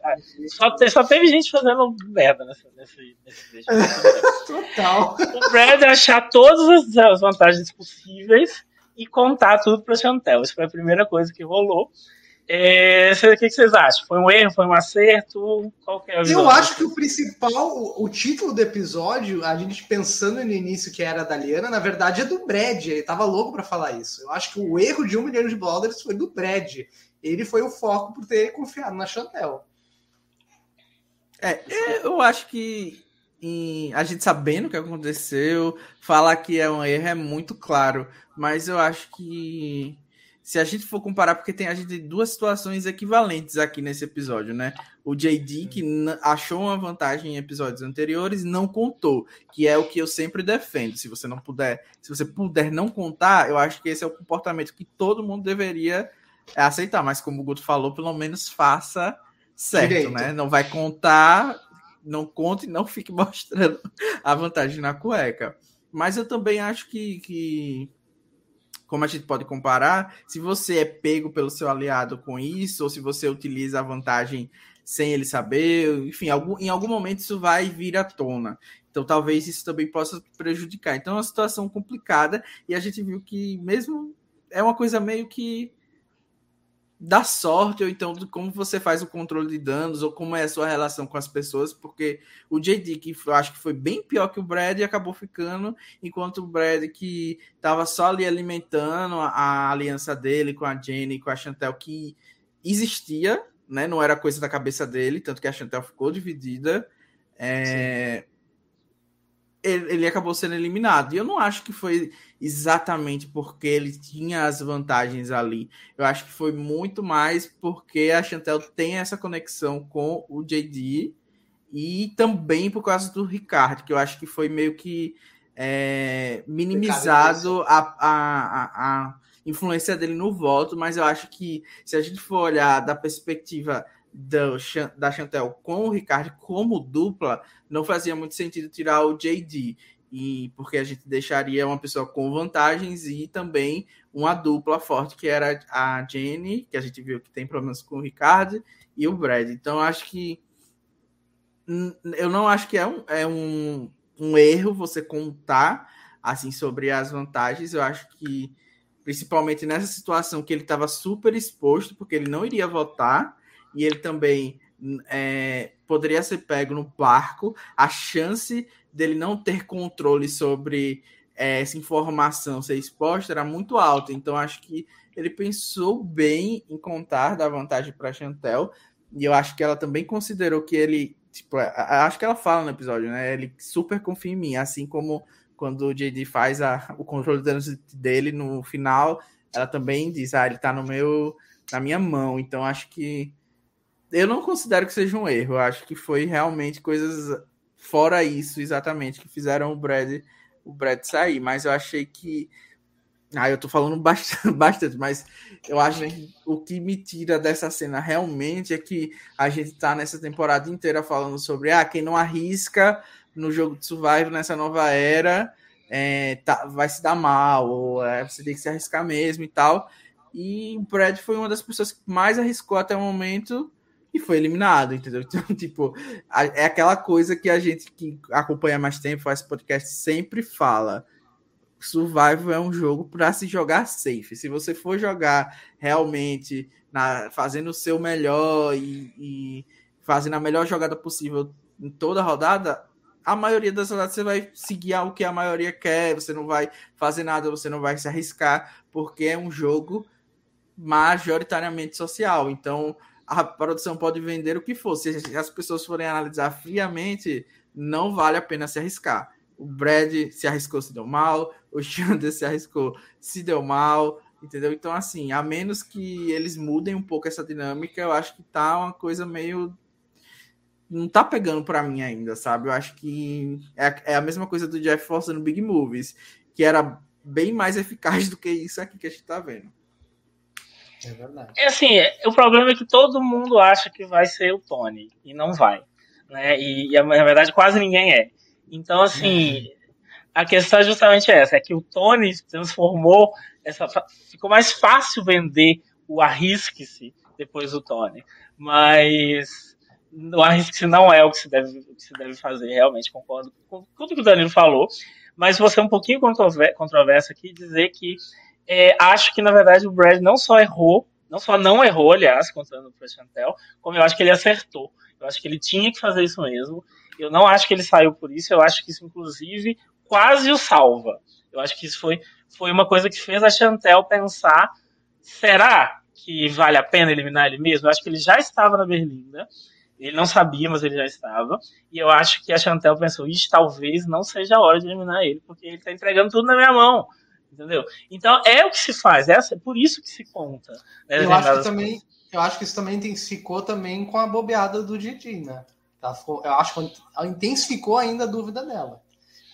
[SPEAKER 1] Só, só teve gente fazendo merda nesse, nesse, nesse
[SPEAKER 2] Total.
[SPEAKER 1] O Brad achar todas as vantagens possíveis e contar tudo pra Chantel. Isso foi a primeira coisa que rolou. É, o que vocês acham? Foi um erro? Foi um acerto? Qual
[SPEAKER 2] é a visão? Eu acho que o principal, o, o, título do episódio, a gente pensando no início que era da Liana, na verdade é do Brad. Ele tava louco para falar isso. Eu acho que o erro de um milhão de dólares foi do Brad. ele foi o foco por ter confiado na Chantel.
[SPEAKER 3] É, eu acho que em, a gente sabendo o que aconteceu, falar que é um erro é muito claro, mas eu acho que se a gente for comparar, porque tem a gente tem duas situações equivalentes aqui nesse episódio, né? O JD, que achou uma vantagem em episódios anteriores, não contou, que é o que eu sempre defendo. Se você não puder, se você puder não contar, eu acho que esse é o comportamento que todo mundo deveria aceitar. Mas como o Guto falou, pelo menos faça certo, Direito. né? Não vai contar, não conte, não fique mostrando a vantagem na cueca. Mas eu também acho que, que como a gente pode comparar, se você é pego pelo seu aliado com isso, ou se você utiliza a vantagem sem ele saber, enfim, algum, em algum momento isso vai vir à tona. Então talvez isso também possa prejudicar. Então é uma situação complicada e a gente viu que mesmo é uma coisa meio que da sorte, ou então de como você faz o controle de danos, ou como é a sua relação com as pessoas, porque o JD, que eu acho que foi bem pior que o Brad, acabou ficando, enquanto o Brad, que estava só ali alimentando a, a, aliança dele com a Jenny, com a Chantel, que existia, né? Não era coisa da cabeça dele, tanto que a Chantel ficou dividida. É, ele, ele, acabou sendo eliminado. E eu não acho que foi exatamente porque ele tinha as vantagens ali. Eu acho que foi muito mais porque a Chantel tem essa conexão com o JD e também por causa do Ricardo, que eu acho que foi meio que é, minimizado a, a, a, influência dele no voto, mas eu acho que se a gente for olhar da perspectiva do, da Chantel com o Ricardo como dupla, não fazia muito sentido tirar o JD. E porque a gente deixaria uma pessoa com vantagens e também uma dupla forte, que era a Jenny, que a gente viu que tem problemas com o Ricardo, e o Brad. Então acho que eu não acho que é um, é um, um erro você contar assim sobre as vantagens. Eu acho que principalmente nessa situação que ele estava super exposto, porque ele não iria votar, e ele também é, poderia ser pego no barco, a chance dele não ter controle sobre é, essa informação ser exposta era muito alta. Então, acho que ele pensou bem em contar da vantagem para Chantel, e eu acho que ela também considerou que ele. Tipo, acho que ela fala no episódio, né? Ele super confia em mim, assim como quando o JD faz a, o controle dele no final, ela também diz: Ah, ele tá no meu, na minha mão. Então, acho que eu não considero que seja um erro. Eu acho que foi realmente coisas fora isso, exatamente, que fizeram o Brad, o Brad sair. Mas eu achei que. Ah, eu tô falando bastante, mas eu acho que o que me tira dessa cena realmente é que a gente tá nessa temporada inteira falando sobre ah, quem não arrisca no jogo de survival nessa nova era é, tá, vai se dar mal, ou é, você tem que se arriscar mesmo e tal. E o Brad foi uma das pessoas que mais arriscou até o momento e foi eliminado, entendeu? Então, tipo, é aquela coisa que a gente que acompanha mais tempo, faz podcast, sempre fala. Survival é um jogo para se jogar safe. Se você for jogar realmente na, fazendo o seu melhor e, e fazendo a melhor jogada possível em toda a rodada, a maioria das rodadas você vai seguir o que a maioria quer, você não vai fazer nada, você não vai se arriscar, porque é um jogo majoritariamente social. Então, a produção pode vender o que for. Se as pessoas forem analisar friamente, não vale a pena se arriscar. O Brad se arriscou, se deu mal. O Chandler se arriscou, se deu mal. Entendeu? Então, assim, a menos que eles mudem um pouco essa dinâmica, eu acho que tá uma coisa meio. Não tá pegando para mim ainda, sabe? Eu acho que é, é a mesma coisa do Jeff Foster no Big Movies, que era bem mais eficaz do que isso aqui que a gente tá vendo.
[SPEAKER 1] É verdade. É assim, o problema é que todo mundo acha que vai ser o Tony e não vai. Né? E, e na verdade quase ninguém é. Então, assim, a questão é justamente essa: é que o Tony transformou essa. Ficou mais fácil vender o arrisque-se depois do Tony. Mas o arrisque-se não é o que se, deve, o que se deve fazer, realmente, concordo com tudo que o Danilo falou. Mas você é um pouquinho controverso aqui dizer que é, acho que, na verdade, o Brad não só errou, não só não errou, aliás, contando o Chantel, como eu acho que ele acertou. Eu acho que ele tinha que fazer isso mesmo. Eu não acho que ele saiu por isso, eu acho que isso, inclusive, quase o salva. Eu acho que isso foi, foi uma coisa que fez a Chantel pensar: será que vale a pena eliminar ele mesmo. Eu acho que ele já estava na Berlinda. Ele não sabia, mas ele já estava. E eu acho que a Chantel pensou: Ixi, talvez não seja a hora de eliminar ele, porque ele está entregando tudo na minha mão. Entendeu? Então é o que se faz, é por isso que se conta.
[SPEAKER 2] Né, eu, acho que também, eu acho que isso também intensificou também com a bobeada do Didi, né? eu acho que intensificou ainda a dúvida dela.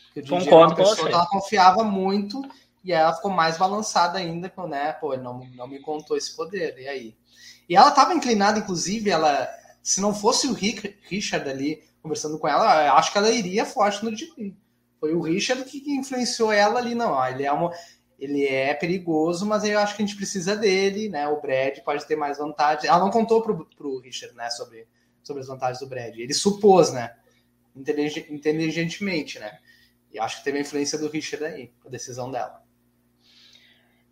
[SPEAKER 1] Porque o Didi Concordo
[SPEAKER 2] uma pessoa que ela confiava muito e ela ficou mais balançada ainda com, né? Pô, ele não, não me contou esse poder, e aí? E ela estava inclinada, inclusive, ela, se não fosse o Rick, Richard ali conversando com ela, eu acho que ela iria forte no Didi. Foi o Richard que influenciou ela ali, não. Ó, ele é uma, ele é perigoso, mas eu acho que a gente precisa dele, né? O Brad pode ter mais vantagem. Ela não contou pro, pro Richard, né, sobre, sobre as vantagens do Brad. Ele supôs, né? Inteligentemente, né? E acho que teve a influência do Richard aí, a decisão dela.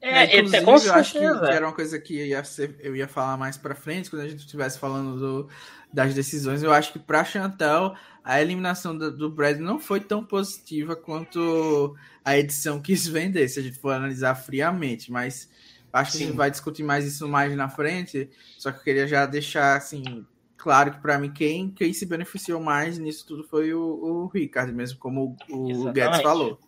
[SPEAKER 3] É, é Inclusive, eu acho que, que, era uma coisa que ia ser, eu ia falar mais para frente, quando a gente estivesse falando do, das decisões. Eu acho que para Chantal, a eliminação do, do Brad não foi tão positiva quanto a edição quis vender, se a gente for analisar friamente. Mas acho que Sim. a gente vai discutir mais isso mais na frente. Só que eu queria já deixar assim claro que para mim quem, quem se beneficiou mais nisso tudo foi o, o Ricardo, mesmo como o, o Guedes falou.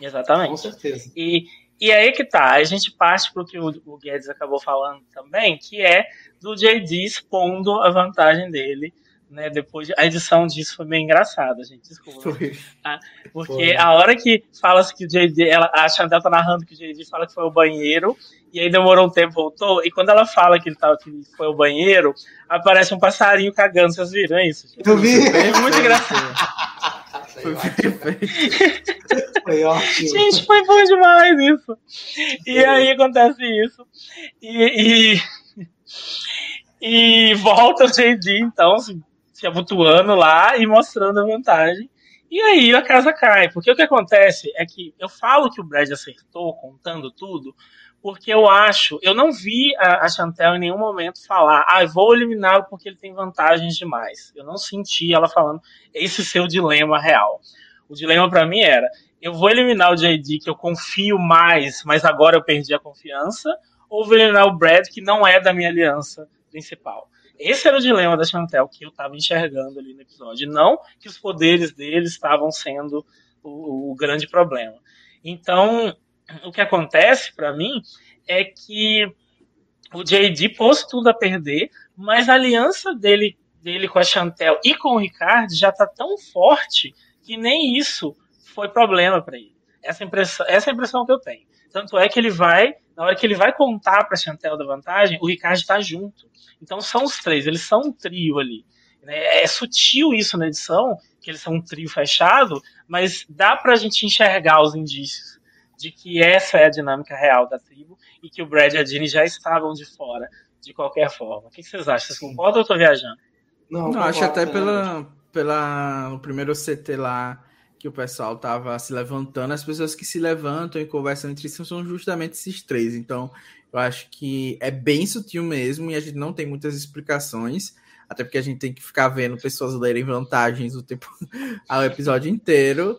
[SPEAKER 1] Exatamente.
[SPEAKER 2] Com certeza.
[SPEAKER 1] E, e aí que tá, a gente parte para o que o, Guedes acabou falando também, que é do JD expondo a vantagem dele né? Depois a edição disso foi bem engraçada, gente. Desculpa. Tá? Porque foi. a hora que fala-se que o JD, ela, a Chantel tá narrando que o JD fala que foi o banheiro, e aí demorou um tempo, voltou, e quando ela fala que ele tava, que foi o banheiro, aparece um passarinho cagando, vocês viram isso?
[SPEAKER 2] Eu vi!
[SPEAKER 1] É muito engraçado.
[SPEAKER 2] Foi, foi ótimo.
[SPEAKER 1] Gente, foi bom demais isso. E aí acontece isso. E, e, e volta o JD, então, assim, se abotoando lá e mostrando a vantagem. E aí a casa cai. Porque o que acontece é que eu falo que o Brad acertou contando tudo, porque eu acho, eu não vi a, a Chantel em nenhum momento falar, ah, vou eliminá-lo porque ele tem vantagens demais. Eu não senti ela falando esse seu dilema real. O dilema para mim era, eu vou eliminar o JD que eu confio mais, mas agora eu perdi a confiança, ou vou eliminar o Brad que não é da minha aliança principal. Esse era o dilema da Chantel que eu estava enxergando ali no episódio. Não que os poderes dele estavam sendo o, o grande problema. Então, o que acontece para mim é que o JD pôs tudo a perder, mas a aliança dele, dele com a Chantel e com o Ricardo já está tão forte que nem isso foi problema para ele. Essa, impressão, essa é a impressão que eu tenho. Tanto é que ele vai, na hora que ele vai contar para a Chantel da vantagem, o Ricardo está junto. Então são os três, eles são um trio ali. Né? É sutil isso na edição, que eles são um trio fechado, mas dá pra gente enxergar os indícios de que essa é a dinâmica real da tribo e que o Brad e a Ginny já estavam de fora, de qualquer forma. O que vocês acham? Vocês concordam ou eu tô viajando?
[SPEAKER 3] Não, Não acho até pela, pela, no primeiro CT lá que o pessoal tava se levantando, as pessoas que se levantam e conversam entre si são justamente esses três. Então, eu acho que é bem sutil mesmo e a gente não tem muitas explicações, até porque a gente tem que ficar vendo pessoas lerem vantagens o tempo ao episódio inteiro.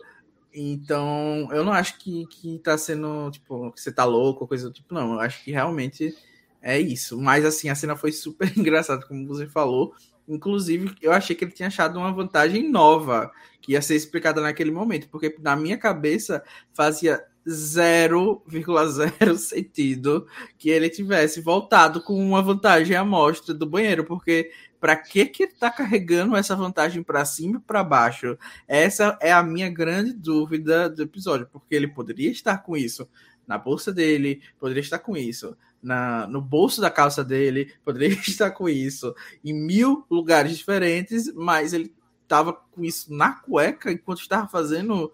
[SPEAKER 3] Então, eu não acho que, que tá sendo, tipo, que você tá louco ou coisa do tipo, não. Eu acho que realmente é isso. Mas, assim, a cena foi super engraçada, como você falou. Inclusive, eu achei que ele tinha achado uma vantagem nova, que ia ser explicada naquele momento, porque na minha cabeça fazia 0,0 sentido que ele tivesse voltado com uma vantagem à mostra do banheiro, porque para que que ele tá carregando essa vantagem para cima e para baixo? Essa é a minha grande dúvida do episódio, porque ele poderia estar com isso na bolsa dele, poderia estar com isso na, no bolso da calça dele, poderia estar com isso em mil lugares diferentes, mas ele tava com isso na cueca enquanto estava fazendo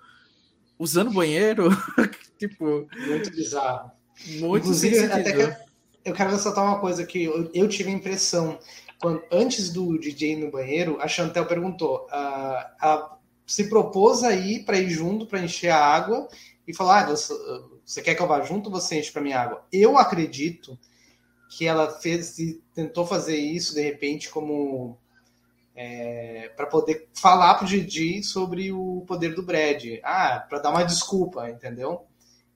[SPEAKER 3] usando banheiro, tipo.
[SPEAKER 2] Muito bizarro. Muito Inclusive, até que eu quero ressaltar uma coisa que eu, eu tive a impressão. Quando, antes do DJ no banheiro, a Chantel perguntou. Ela se propôs aí para ir junto para encher a água e falar: ah, você, você, quer que eu vá junto você enche para minha água? Eu acredito que ela fez tentou fazer isso de repente como é, para poder falar pro Didi sobre o poder do Brad. Ah, para dar uma desculpa, entendeu?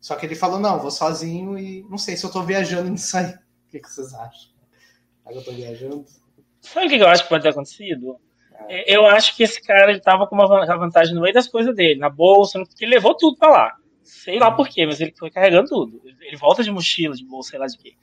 [SPEAKER 2] Só que ele falou, não, vou sozinho e não sei se eu tô viajando nisso aí. O que, que vocês acham? Agora eu tô viajando.
[SPEAKER 1] Sabe o que eu acho que pode ter acontecido? É. Eu acho que esse cara ele tava com uma vantagem no meio das coisas dele, na bolsa, porque ele levou tudo pra lá. Sei lá por quê, mas ele foi carregando tudo. Ele volta de mochila, de bolsa, sei lá de quê.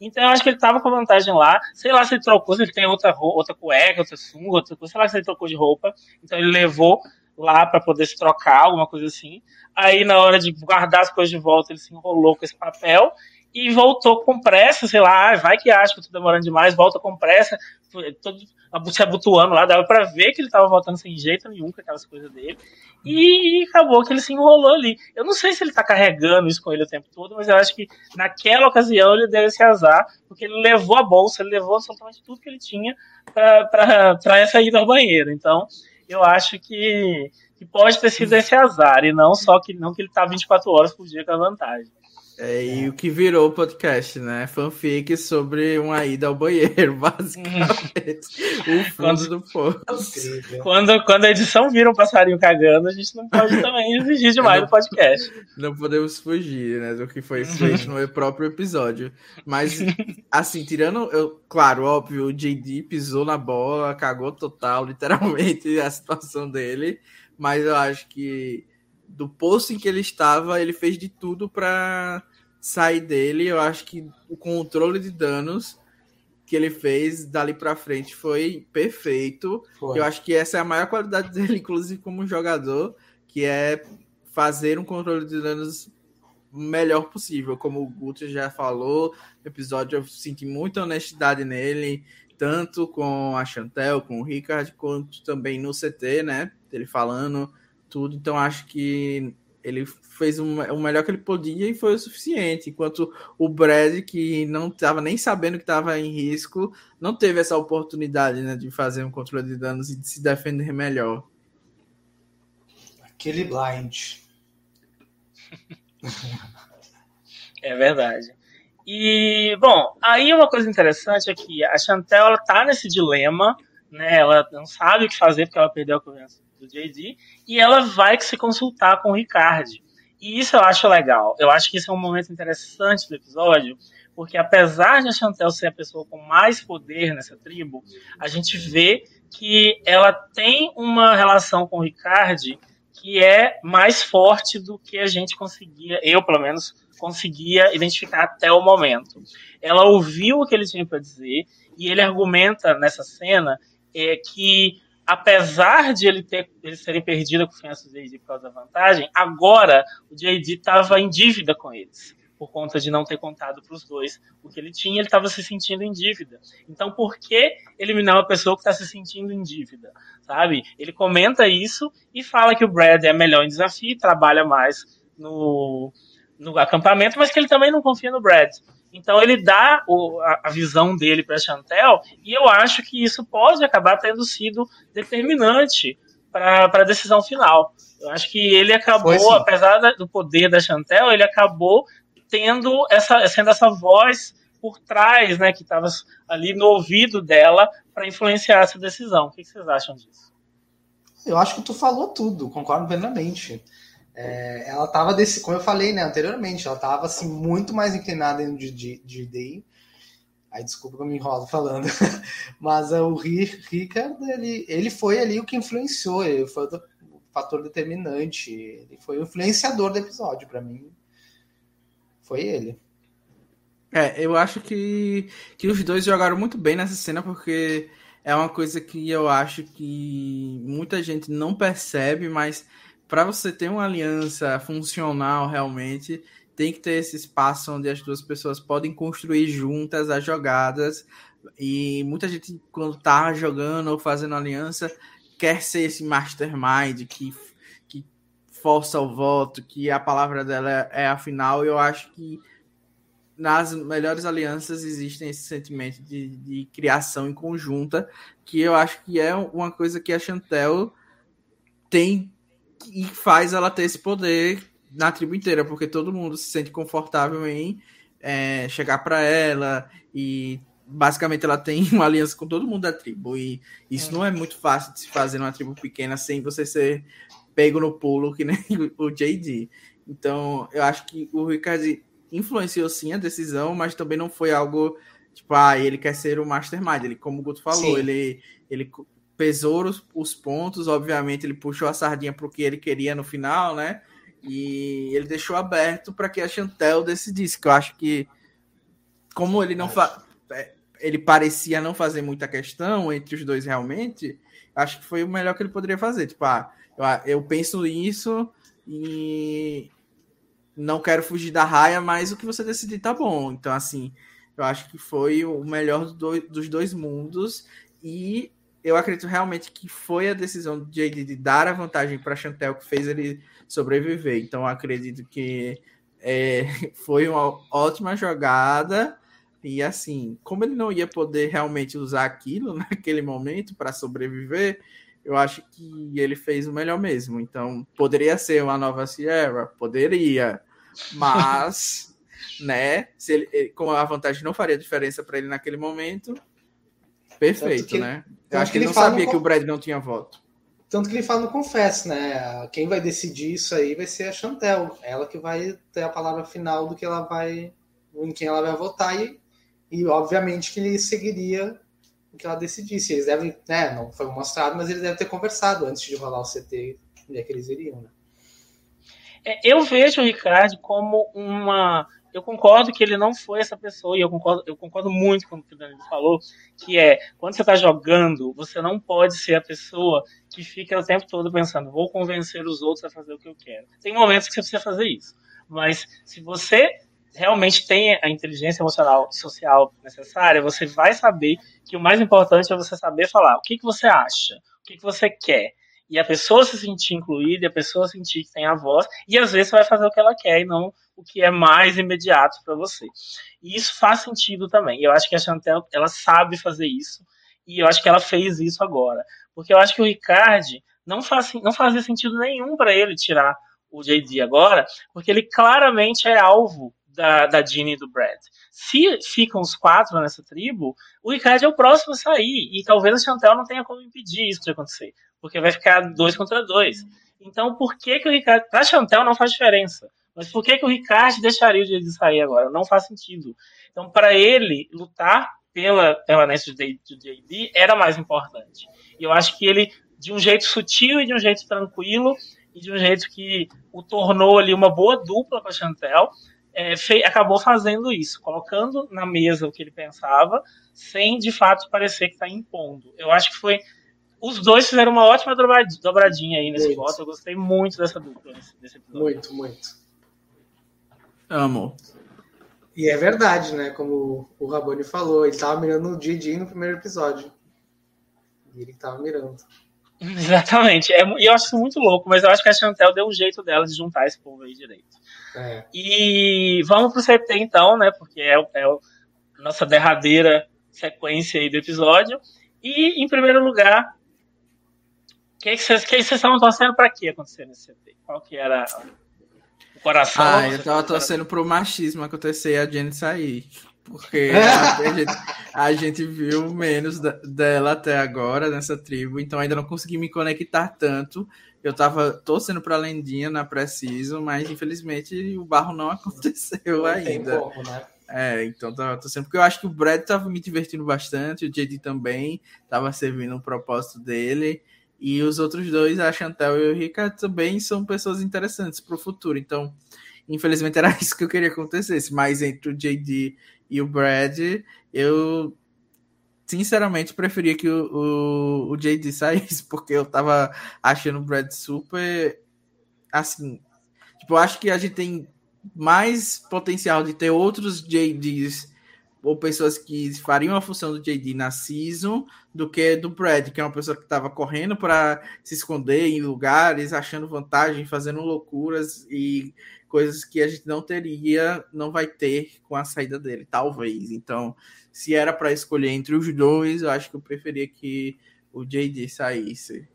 [SPEAKER 1] Então eu acho que ele tava com vantagem lá. Sei lá se ele trocou, se ele tem outra, outra cueca, outra sunga, outra coisa. Sei lá se ele trocou de roupa. Então ele levou lá para poder se trocar, alguma coisa assim. Aí na hora de guardar as coisas de volta, ele se enrolou com esse papel e voltou com pressa, sei lá, vai que acha que eu tô demorando demais, volta com pressa, todo se abotoando lá, dava pra ver que ele tava voltando sem jeito nenhum com aquelas coisas dele, e acabou que ele se enrolou ali. Eu não sei se ele tá carregando isso com ele o tempo todo, mas eu acho que naquela ocasião ele deu esse azar, porque ele levou a bolsa, ele levou absolutamente tudo que ele tinha pra essa ida ao banheiro. Então, eu acho que, que pode ter sido esse azar, e não só que não que ele tá 24 horas por dia com a vantagem.
[SPEAKER 3] É, e o que virou o podcast, né? Fanfic sobre uma ida ao banheiro, basicamente. o fundo quando, do poço.
[SPEAKER 1] Quando, quando a edição vira um passarinho cagando, a gente não pode também exigir demais no podcast.
[SPEAKER 3] Não podemos fugir, né? Do que foi feito no próprio episódio. Mas, assim, tirando. Eu, claro, óbvio, o JD pisou na bola, cagou total, literalmente, a situação dele. Mas eu acho que do poço em que ele estava, ele fez de tudo para sair dele. Eu acho que o controle de danos que ele fez dali para frente foi perfeito. Foi. Eu acho que essa é a maior qualidade dele, inclusive como jogador, que é fazer um controle de danos melhor possível. Como o Guto já falou, no episódio eu senti muita honestidade nele, tanto com a Chantel, com o Ricard, quanto também no CT, né? Ele falando tudo. Então acho que ele fez o, o melhor que ele podia e foi o suficiente. Enquanto o Brad, que não estava nem sabendo que estava em risco, não teve essa oportunidade né, de fazer um controle de danos e de se defender melhor.
[SPEAKER 2] Aquele blind.
[SPEAKER 1] é verdade. E, bom, aí uma coisa interessante é que a Chantel ela tá nesse dilema, né? Ela não sabe o que fazer porque ela perdeu a confiança do JD, e ela vai se consultar com o Ricardo. E isso eu acho legal. Eu acho que isso é um momento interessante do episódio, porque apesar de a Chantel ser a pessoa com mais poder nessa tribo, a gente vê que ela tem uma relação com o Ricardo que é mais forte do que a gente conseguia, eu pelo menos conseguia identificar até o momento. Ela ouviu o que ele tinha para dizer e ele argumenta nessa cena é, que apesar de ele ter eles terem perdido a confiança do JD por causa da vantagem, agora o JD estava em dívida com eles por conta de não ter contado para os dois o que ele tinha, ele estava se sentindo em dívida. Então, por que eliminar uma pessoa que está se sentindo em dívida? Sabe? Ele comenta isso e fala que o Brad é melhor em desafio, trabalha mais no, no acampamento, mas que ele também não confia no Brad. Então ele dá o, a, a, visão dele para Chantel e eu acho que isso pode acabar tendo sido determinante para a decisão final. Eu acho que ele acabou, apesar da, do poder da Chantel, ele acabou tendo essa, sendo essa voz por trás, né, que estava ali no ouvido dela para influenciar essa decisão. O que vocês acham disso?
[SPEAKER 2] Eu acho que tu falou tudo, concordo plenamente. É, ela estava desse, como eu falei, né, anteriormente, ela estava assim muito mais inclinada em de, de, DI. Aí desculpa que eu me enrolo falando, mas uh, o Ricardo ele, ele foi ali o que influenciou, ele foi o fator determinante, ele foi o influenciador do episódio para mim. Foi ele.
[SPEAKER 3] É, eu acho que, que os dois jogaram muito bem nessa cena porque é uma coisa que eu acho que muita gente não percebe, mas para você ter uma aliança funcional realmente, tem que ter esse espaço onde as duas pessoas podem construir juntas as jogadas. E muita gente, quando tá jogando ou fazendo aliança, quer ser esse mastermind que, que força o voto, que a palavra dela é a final. Eu acho que nas melhores alianças existem esse sentimento de, de criação em conjunta, que eu acho que é uma coisa que a Chantel tem e faz ela ter esse poder na tribo inteira, porque todo mundo se sente confortável em é, chegar para ela e basicamente ela tem uma aliança com todo mundo da tribo e isso não é muito fácil de se fazer numa tribo pequena sem você ser pego no pulo que nem o JD. Então, eu acho que o Ricardo influenciou sim a decisão, mas também não foi algo tipo, ah, ele quer ser o mastermind. Ele, como o Guto falou, ele, ele pesou os, os, pontos, obviamente ele puxou a sardinha para o que ele queria no final, né? E ele deixou aberto para que a Chantel decidisse, que eu acho que como ele não fa... É, ele parecia não fazer muita questão entre os dois realmente, acho que foi o melhor que ele poderia fazer. Tipo, ah, eu, eu penso isso e não quero fugir da raia, mas o que você decidir tá bom. Então, assim, eu acho que foi o melhor dos dois mundos e eu acredito realmente que foi a decisão do JD de dar a vantagem para Chantel que fez ele sobreviver. Então, acredito que é, foi uma ótima jogada. E assim, como ele não ia poder realmente usar aquilo naquele momento para sobreviver, eu acho que ele fez o melhor mesmo. Então, poderia ser uma nova Sierra? Poderia. Mas, né, se ele, com a vantagem não faria diferença para ele naquele momento, perfeito, que, né? Eu acho que ele, ele não sabia que o Brad não tinha voto.
[SPEAKER 2] Tanto que ele fala no Confesso, né? Quem vai decidir isso aí vai ser a Chantel. Ela que vai ter a palavra final do que ela vai. em quem ela vai votar. E, e obviamente que ele seguiria o que ela decidisse. Eles devem, né? Não foi mostrado, mas eles devem ter conversado antes de rolar o CT onde é que eles iriam, né?
[SPEAKER 1] É, eu vejo o Ricardo como uma eu concordo que ele não foi essa pessoa, e eu concordo, eu concordo muito com o que o Danilo falou, que é, quando você está jogando, você não pode ser a pessoa que fica o tempo todo pensando, vou convencer os outros a fazer o que eu quero. Tem momentos que você precisa fazer isso. Mas se você realmente tem a inteligência emocional e social necessária, você vai saber que o mais importante é você saber falar o que, que você acha, o que, que você quer e a pessoa se sentir incluída, a pessoa sentir que tem a voz, e às vezes você vai fazer o que ela quer e não o que é mais imediato para você. E isso faz sentido também. Eu acho que a Chantel, ela sabe fazer isso, e eu acho que ela fez isso agora. Porque eu acho que o Ricardo não, faz, não fazia sentido nenhum para ele tirar o JD agora, porque ele claramente é alvo da, da Jeannie e do Brad. Se ficam os quatro nessa tribo, o Ricardo é o próximo a sair, e talvez a Chantel não tenha como impedir isso de acontecer porque vai ficar dois contra dois. Então, por que, que o Ricardo. Pra Chantel não faz diferença. Mas por que, que o Ricardo deixaria o de sair agora? Não faz sentido. Então, para ele, lutar pela permanência do JD era mais importante. E eu acho que ele, de um jeito sutil e de um jeito tranquilo, e de um jeito que o tornou ali uma boa dupla com a Chantel, é, fei, acabou fazendo isso, colocando na mesa o que ele pensava, sem de fato parecer que está impondo. Eu acho que foi os dois fizeram uma ótima dobradinha aí nesse voto. Eu gostei muito dessa dupla nesse, episódio.
[SPEAKER 2] Muito, muito.
[SPEAKER 3] Amo.
[SPEAKER 2] E é verdade, né? Como o Raboni falou, ele tava mirando o Didi no primeiro episódio. E ele tava mirando.
[SPEAKER 1] Exatamente. É, e eu acho isso muito louco, mas eu acho que a Chantel deu um jeito dela de juntar esse povo aí direito. É. E vamos pro CT então, né? Porque é, é a nossa derradeira sequência aí do episódio. E, em primeiro lugar, que vocês estavam torcendo para que acontecer nesse CT? Qual que era o coração?
[SPEAKER 3] Ah, eu tava torcendo pro machismo acontecer e a Jenny sair. Porque a, gente, a gente viu menos da, dela até agora nessa tribo, então ainda não consegui me conectar tanto. Eu tava torcendo pra Lendinha na Preciso, mas infelizmente o barro não aconteceu não ainda. Como, né? É, então tava torcendo, porque eu acho que o Brad tava me divertindo bastante, o JD também tava servindo o propósito dele. E os outros dois, a Chantel e o Ricardo, também são pessoas interessantes para o futuro. Então, infelizmente, era isso que eu queria que acontecesse. Mas entre o JD e o Brad, eu sinceramente preferia que o, o, o JD saísse, porque eu tava achando o Brad super assim. Tipo, eu acho que a gente tem mais potencial de ter outros JDs ou pessoas que fariam a função do JD na season do que do Brad, que é uma pessoa que estava correndo para se esconder em lugares, achando vantagem, fazendo loucuras e coisas que a gente não teria, não vai ter com a saída dele, talvez. Então, se era para escolher entre os dois, eu acho que eu preferia que o JD saísse.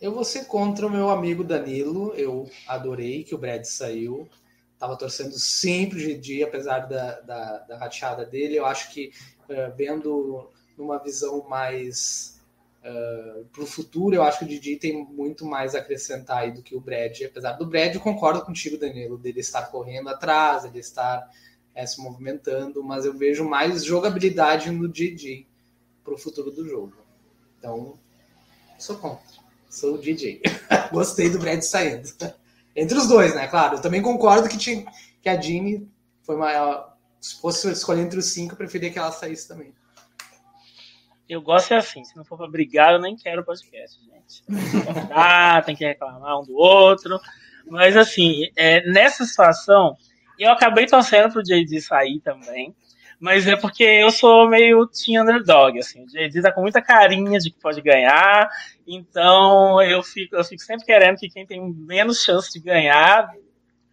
[SPEAKER 2] Eu vou ser contra o meu amigo Danilo. Eu adorei que o Brad saiu estava torcendo sempre de dia, apesar da, da, da rateada dele. Eu acho que uh, vendo numa visão mais Uh, para o futuro, eu acho que o Didi tem muito mais a acrescentar aí do que o Brad. Apesar do Brad, eu concordo contigo, Danilo, dele estar correndo atrás, ele estar é, se movimentando, mas eu vejo mais jogabilidade no Didi para o futuro do jogo. Então, sou contra. Sou o DJ. Gostei do Brad saindo. Entre os dois, né? Claro, eu também concordo que, tinha, que a Jeannie foi maior. Se fosse escolher entre os cinco, eu preferia que ela saísse também.
[SPEAKER 1] Eu gosto é assim, se não for para brigar, eu nem quero podcast, gente. Ah, tem que reclamar um do outro. Mas assim, é, nessa situação, eu acabei torcendo pro JD sair também. Mas é porque eu sou meio team underdog, assim. O JD tá com muita carinha de que pode ganhar. Então eu fico, eu fico sempre querendo que quem tem menos chance de ganhar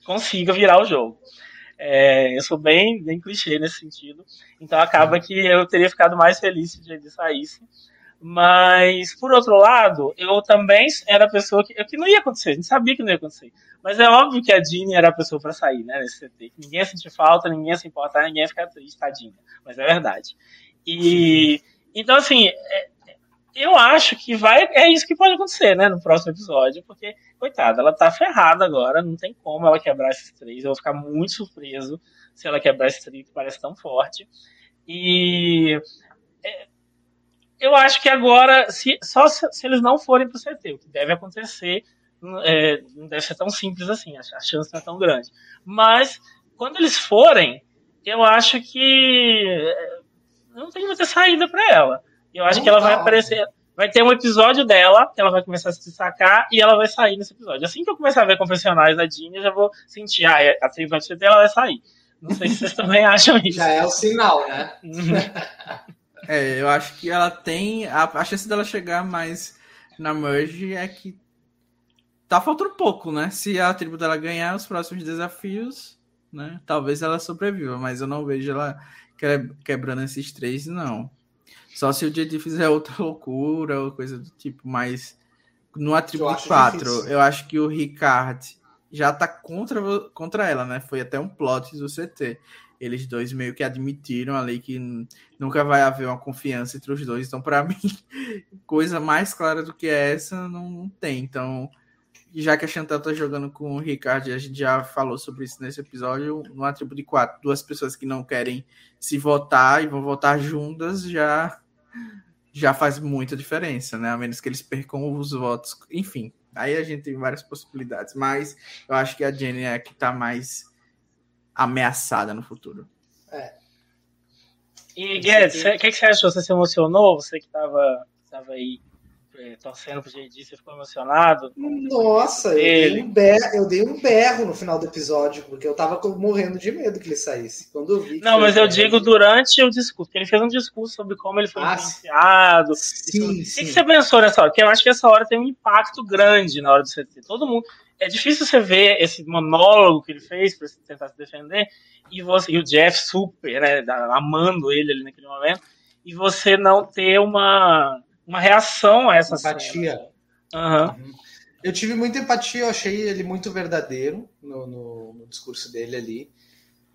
[SPEAKER 1] consiga virar o jogo. É, eu sou bem, bem clichê nesse sentido. Então acaba que eu teria ficado mais feliz se o JD saísse. Mas, por outro lado, eu também era a pessoa que, que não ia acontecer, a gente sabia que não ia acontecer. Mas é óbvio que a Jeannie era a pessoa para sair, né, nesse CT. Ninguém ia sentir falta, ninguém ia se importar, ninguém ia ficar triste, tadinha. Mas é verdade. E, então, assim, é, eu acho que vai, é isso que pode acontecer, né, no próximo episódio, porque, coitada, ela tá ferrada agora, não tem como ela quebrar esses três. Eu vou ficar muito surpreso se ela quebrar esse três que parece tão forte. E. É, eu acho que agora, se, só se, se eles não forem para o CT, o que deve acontecer, é, não deve ser tão simples assim, a, a chance não é tão grande. Mas, quando eles forem, eu acho que é, não tem muita saída para ela. Eu acho não que ela vai aparecer. Vai ter um episódio dela, que ela vai começar a se destacar e ela vai sair nesse episódio. Assim que eu começar a ver confessionais da Dini, eu já vou sentir, ah, a tribo vai CT, ela vai sair. Não sei se vocês também acham isso.
[SPEAKER 2] Já é o sinal, né?
[SPEAKER 3] É, eu acho que ela tem. A, a chance dela chegar mais na merge é que tá faltando pouco, né? Se a tribo dela ganhar os próximos desafios, né? Talvez ela sobreviva, mas eu não vejo ela quebrando esses três, não. Só se o JD fizer outra loucura ou coisa do tipo, mas no atributo 4, eu acho que o Ricard já tá contra, contra ela, né? Foi até um plot do CT eles dois meio que admitiram ali que nunca vai haver uma confiança entre os dois. Então, para mim, coisa mais clara do que essa não tem. Então, já que a Chantal tá jogando com o Ricardo, a gente já falou sobre isso nesse episódio, no atributo de quatro, duas pessoas que não querem se votar e vão votar juntas, já já faz muita diferença, né? A menos que eles percam os votos. Enfim, aí a gente tem várias possibilidades. Mas eu acho que a Jenny é a que tá mais ameaçada no futuro. É.
[SPEAKER 1] E, Guedes, o que, que, você achou? Você se emocionou? Você que estava tava aí é, torcendo pro JD, você ficou emocionado?
[SPEAKER 2] Nossa, eu dei, um berro, eu dei um berro no final do episódio, porque eu tava morrendo de medo que ele saísse. Quando eu vi.
[SPEAKER 1] Não, mas eu digo durante o discurso, porque ele fez um discurso sobre como ele foi ah, influenciado. Sim, sim. O que você pensou nessa hora? Porque eu acho que essa hora tem um impacto grande na hora do CT. Todo mundo é difícil você ver esse monólogo que ele fez para tentar se defender e, você, e o Jeff super, né, amando ele ali naquele momento, e você não ter uma, uma reação a essa
[SPEAKER 2] empatia.
[SPEAKER 1] Cena. Uhum.
[SPEAKER 2] Eu tive muita empatia, eu achei ele muito verdadeiro no, no, no discurso dele ali.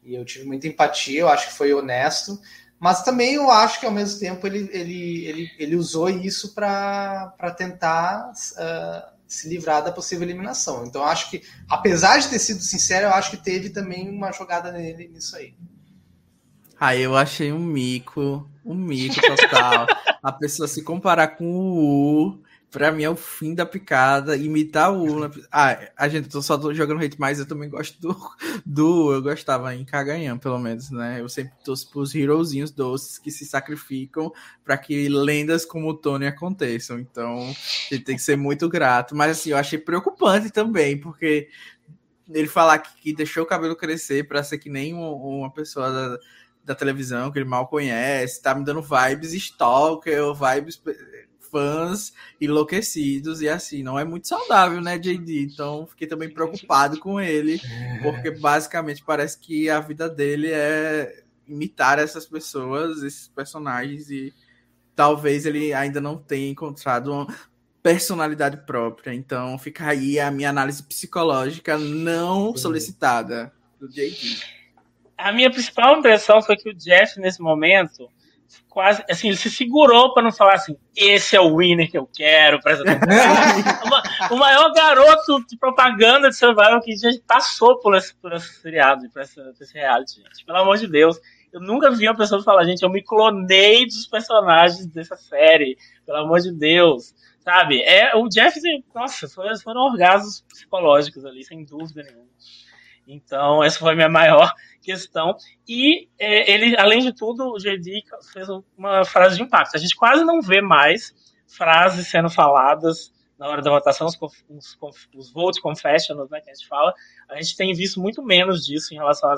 [SPEAKER 2] E eu tive muita empatia, eu acho que foi honesto. Mas também eu acho que ao mesmo tempo ele, ele, ele, ele usou isso para tentar uh, se livrar da possível eliminação. Então, acho que, apesar de ter sido sincero, eu acho que teve também uma jogada nele nisso aí.
[SPEAKER 3] Ah, eu achei um mico, um mico total. a pessoa se comparar com o U Pra mim é o fim da picada, imitar o Ula. Ah, a gente eu só jogando hate, mas eu também gosto do, do eu gostava em Caganhão, pelo menos, né? Eu sempre torço pros herozinhos doces que se sacrificam para que lendas como o Tony aconteçam. Então, a gente tem que ser muito grato. Mas assim, eu achei preocupante também, porque ele falar que, que deixou o cabelo crescer para ser que nem uma, uma pessoa da, da televisão que ele mal conhece, tá me dando vibes stalker, vibes fãs enlouquecidos e assim, não é muito saudável, né, JD? Então fiquei também preocupado com ele, porque basicamente parece que a vida dele é imitar essas pessoas, esses personagens e talvez ele ainda não tenha encontrado uma personalidade própria. Então fica aí a minha análise psicológica não solicitada do JD.
[SPEAKER 1] A minha principal impressão foi que o Jeff nesse momento quase, assim, ele se segurou para não falar assim, esse é o winner que eu quero para essa O maior garoto de propaganda de Survival que já passou por esse, por esse seriado, por, essa, por esse reality, gente. Pelo amor de Deus. Eu nunca vi uma pessoa falar, gente, eu me clonei dos personagens dessa série. Pelo amor de Deus. Sabe? É, o Jeff, nossa, foram, foram orgasmos psicológicos ali, sem dúvida nenhuma. Então, essa foi a minha maior questão. E é, ele, além de tudo, o JD fez uma frase de impacto. A gente quase não vê mais frases sendo faladas na hora da votação, os, os, os vote confessionals, né, que a gente fala. A gente tem visto muito menos disso em relação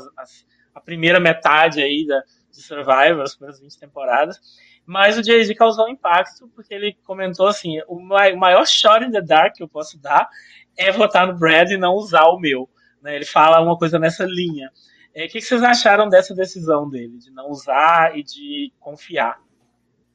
[SPEAKER 1] à primeira metade aí da, de Survivor, as primeiras 20 temporadas. Mas o Jay-Z causou impacto porque ele comentou assim: o maior shot in the dark que eu posso dar é votar no Brad e não usar o meu. Né? Ele fala uma coisa nessa linha. É, o que, vocês acharam dessa decisão dele, de não usar e de confiar?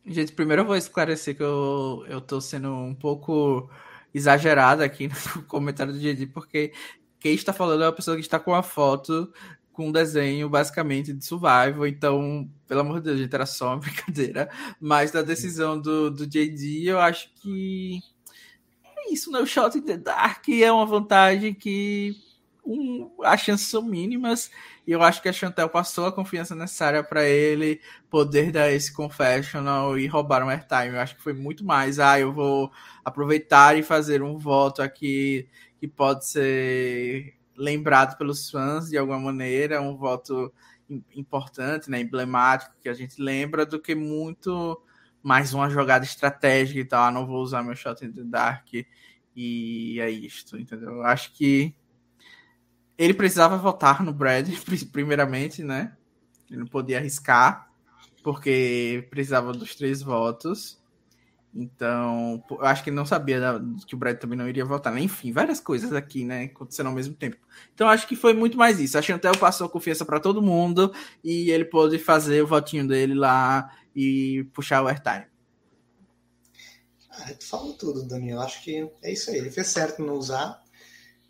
[SPEAKER 3] Gente, primeiro eu vou esclarecer que eu, eu tô sendo um pouco exagerado aqui no comentário do JD, porque quem está falando é uma pessoa que está com uma foto com um desenho basicamente de survival, então, pelo amor de Deus, gente, era só uma brincadeira. Mas da decisão do, do JD, eu acho que é isso, né? O Shot in the Dark é uma vantagem que um, as chances são mínimas e eu acho que a Chantel passou a confiança necessária para ele poder dar esse confessional e roubar um airtime. Eu acho que foi muito mais, ah, eu vou aproveitar e fazer um voto aqui que pode ser lembrado pelos fãs de alguma maneira, um voto importante, né, emblemático que a gente lembra do que muito mais uma jogada estratégica e tal, ah, não vou usar meu shot in the dark e é isto, entendeu? Eu acho que ele precisava votar no Brad, primeiramente, né? Ele não podia arriscar, porque precisava dos três votos. Então, eu acho que ele não sabia que o Brad também não iria votar. Enfim, várias coisas aqui, né? Acontecendo ao mesmo tempo. Então, acho que foi muito mais isso. A Chantel passou confiança para todo mundo e ele pôde fazer o votinho dele lá e puxar o airtime.
[SPEAKER 2] Ah, tu falou tudo, Daniel. Acho que é isso aí. Ele fez certo não usar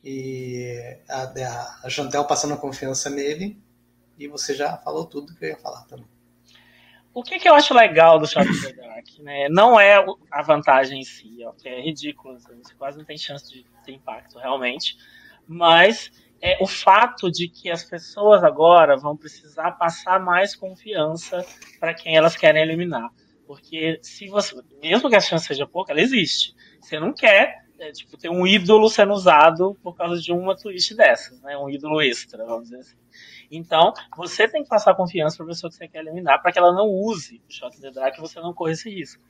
[SPEAKER 2] e a, a Chantel passando confiança nele, e você já falou tudo que eu ia falar também.
[SPEAKER 1] O que, que eu acho legal do Shot the Dark, né? Não é a vantagem em si, ó, que é ridículo, você quase não tem chance de ter impacto realmente, mas é o fato de que as pessoas agora vão precisar passar mais confiança para quem elas querem eliminar. Porque se você, mesmo que a chance seja pouca, ela existe. Você não quer é, tipo, ter um ídolo sendo usado por causa de uma twist dessas, né? Um ídolo extra, vamos dizer assim. Então, você tem que passar confiança para a pessoa que você quer eliminar para que ela não use o Shot the Dark e você não corra esse risco.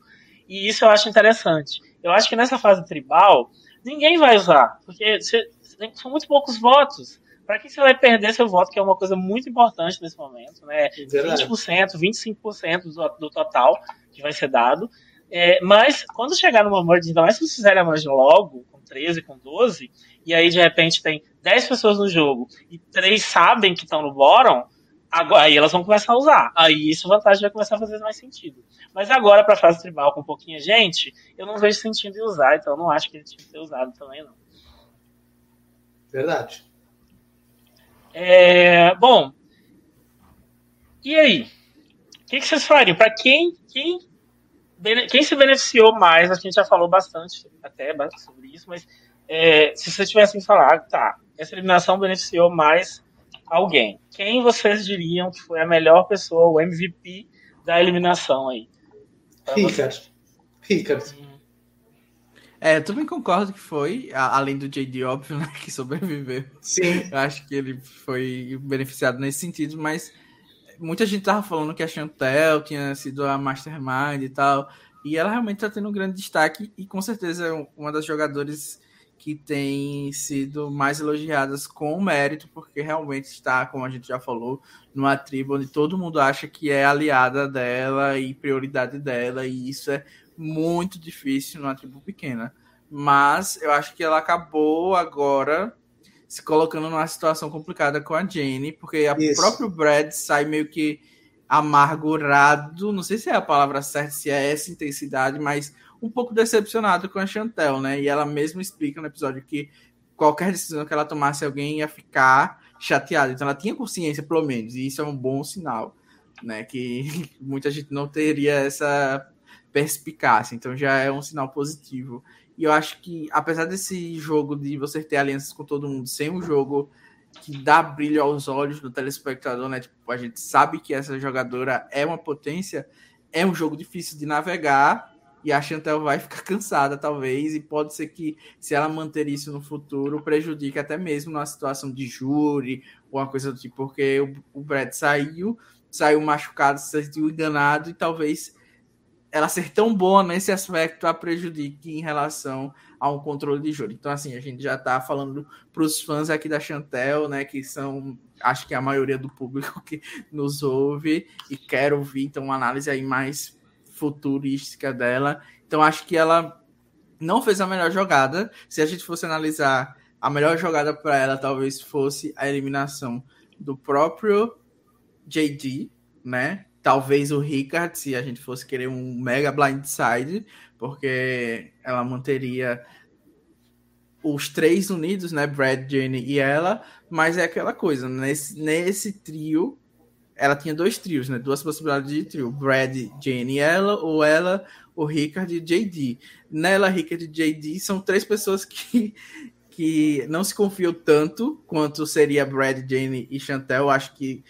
[SPEAKER 1] E isso eu acho interessante. Eu acho que nessa fase tribal, ninguém vai usar, porque você, são muito poucos votos. Para que você vai perder seu voto, que é uma coisa muito importante nesse momento, né? 20%, 25% do, do total que vai ser dado. É, mas quando chegar numa merge, ainda mais se vocês fizerem a merge logo, com 13, com 12, e aí de repente tem 10 pessoas no jogo e 3 sabem que estão no bottom, agora, aí elas vão começar a usar. Aí isso vantagem vai começar a fazer mais sentido. Mas agora, para fase tribal com pouquinha gente, eu não vejo sentido em usar, então eu não acho que ele tinha que ter usado também, não.
[SPEAKER 2] Verdade.
[SPEAKER 1] É, bom, e aí? O que, que vocês fariam? Para quem, quem quem se beneficiou mais, a gente já falou bastante até sobre isso, mas é, se vocês tivessem falado, tá, essa eliminação beneficiou mais alguém. Quem vocês diriam que foi a melhor pessoa, o MVP da eliminação aí?
[SPEAKER 2] Rickard. Rickard.
[SPEAKER 3] Hum. É, eu também concordo que foi, além do JD, óbvio, né, que sobreviveu.
[SPEAKER 2] Sim.
[SPEAKER 3] Eu acho que ele foi beneficiado nesse sentido, mas muita gente tava falando que a Chantel tinha sido a mastermind e tal. E ela realmente tá tendo um grande destaque e com certeza é uma das jogadoras que tem sido mais elogiadas com mérito, porque realmente está, como a gente já falou, numa tribo onde todo mundo acha que é aliada dela e prioridade dela, e isso é muito difícil numa tribo pequena. Mas eu acho que ela acabou agora se colocando numa situação complicada com a Jane, porque o próprio Brad sai meio que amargurado, não sei se é a palavra certa, se é essa intensidade, mas um pouco decepcionado com a Chantel, né? E ela mesma explica no episódio que qualquer decisão que ela tomasse, alguém ia ficar chateado. Então ela tinha consciência, pelo menos, e isso é um bom sinal. né? Que muita gente não teria essa perspicácia, então já é um sinal positivo. E eu acho que, apesar desse jogo de você ter alianças com todo mundo, sem um jogo que dá brilho aos olhos do telespectador, né? Tipo, a gente sabe que essa jogadora é uma potência, é um jogo difícil de navegar e a Chantel vai ficar cansada, talvez, e pode ser que, se ela manter isso no futuro, prejudique até mesmo na situação de júri ou uma coisa do tipo, porque o, o Brad saiu, saiu machucado, se sentiu enganado e talvez ela ser tão boa nesse aspecto a prejudique em relação a um controle de júri. Então, assim, a gente já está falando para os fãs aqui da Chantel, né, que são, acho que a maioria do público que nos ouve e quer ouvir, então, uma análise aí mais futurística dela. Então, acho que ela não fez a melhor jogada. Se a gente fosse analisar a melhor jogada para ela, talvez fosse a eliminação do próprio JD, né? Talvez o Ricard, se a gente fosse querer um mega blindside, porque ela manteria os três unidos, né? Brad, Jenny e ela, mas é aquela coisa, nesse, nesse trio, ela tinha dois trios, né? Duas possibilidades de trio: Brad, Jenny e ela, ou ela, o Rickard e JD. Nela, Rickard e JD são três pessoas que, que não se confiam tanto quanto seria Brad, Jenny e Chantel. Acho que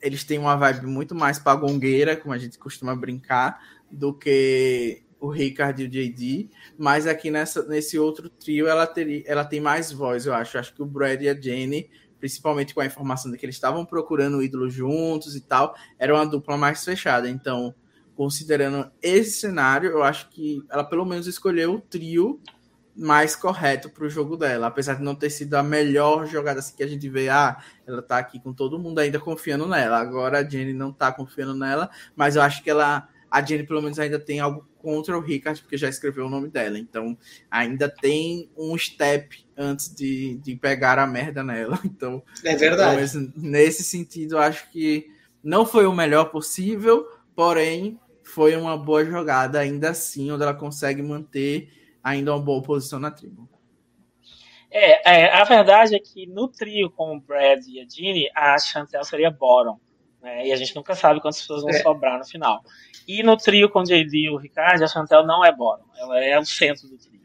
[SPEAKER 3] eles têm uma vibe muito mais pagongueira, como a gente costuma brincar, do que o Rickard e o JD, mas aqui nessa, nesse outro trio ela, teria, ela tem mais voz, eu acho. Acho que o Brad e a Jenny, principalmente com a informação de que eles estavam procurando o ídolo juntos e tal, era uma dupla mais fechada. Então, considerando esse cenário, eu acho que ela pelo menos escolheu o trio mais correto para o jogo dela, apesar de não ter sido a melhor jogada assim que a gente vê, ah, ela tá aqui com todo mundo ainda confiando nela. Agora a Jenny não tá confiando nela, mas eu acho que ela a Jenny pelo menos ainda tem algo contra o Rickard, porque já escreveu o nome dela. Então, ainda tem um step antes de, de pegar a merda nela. Então,
[SPEAKER 2] é verdade.
[SPEAKER 3] nesse sentido, acho que não foi o melhor possível, porém, foi uma boa jogada, ainda assim, onde ela consegue manter ainda uma boa posição na tribo.
[SPEAKER 1] É, é, a verdade é que no trio com o Brad e a Ginny, a Chantel seria bottom. Né? E a gente nunca sabe quantas pessoas vão é. sobrar no final. E no trio com o JD e o Ricardo, a Chantel não é bottom. Ela é o centro do trio.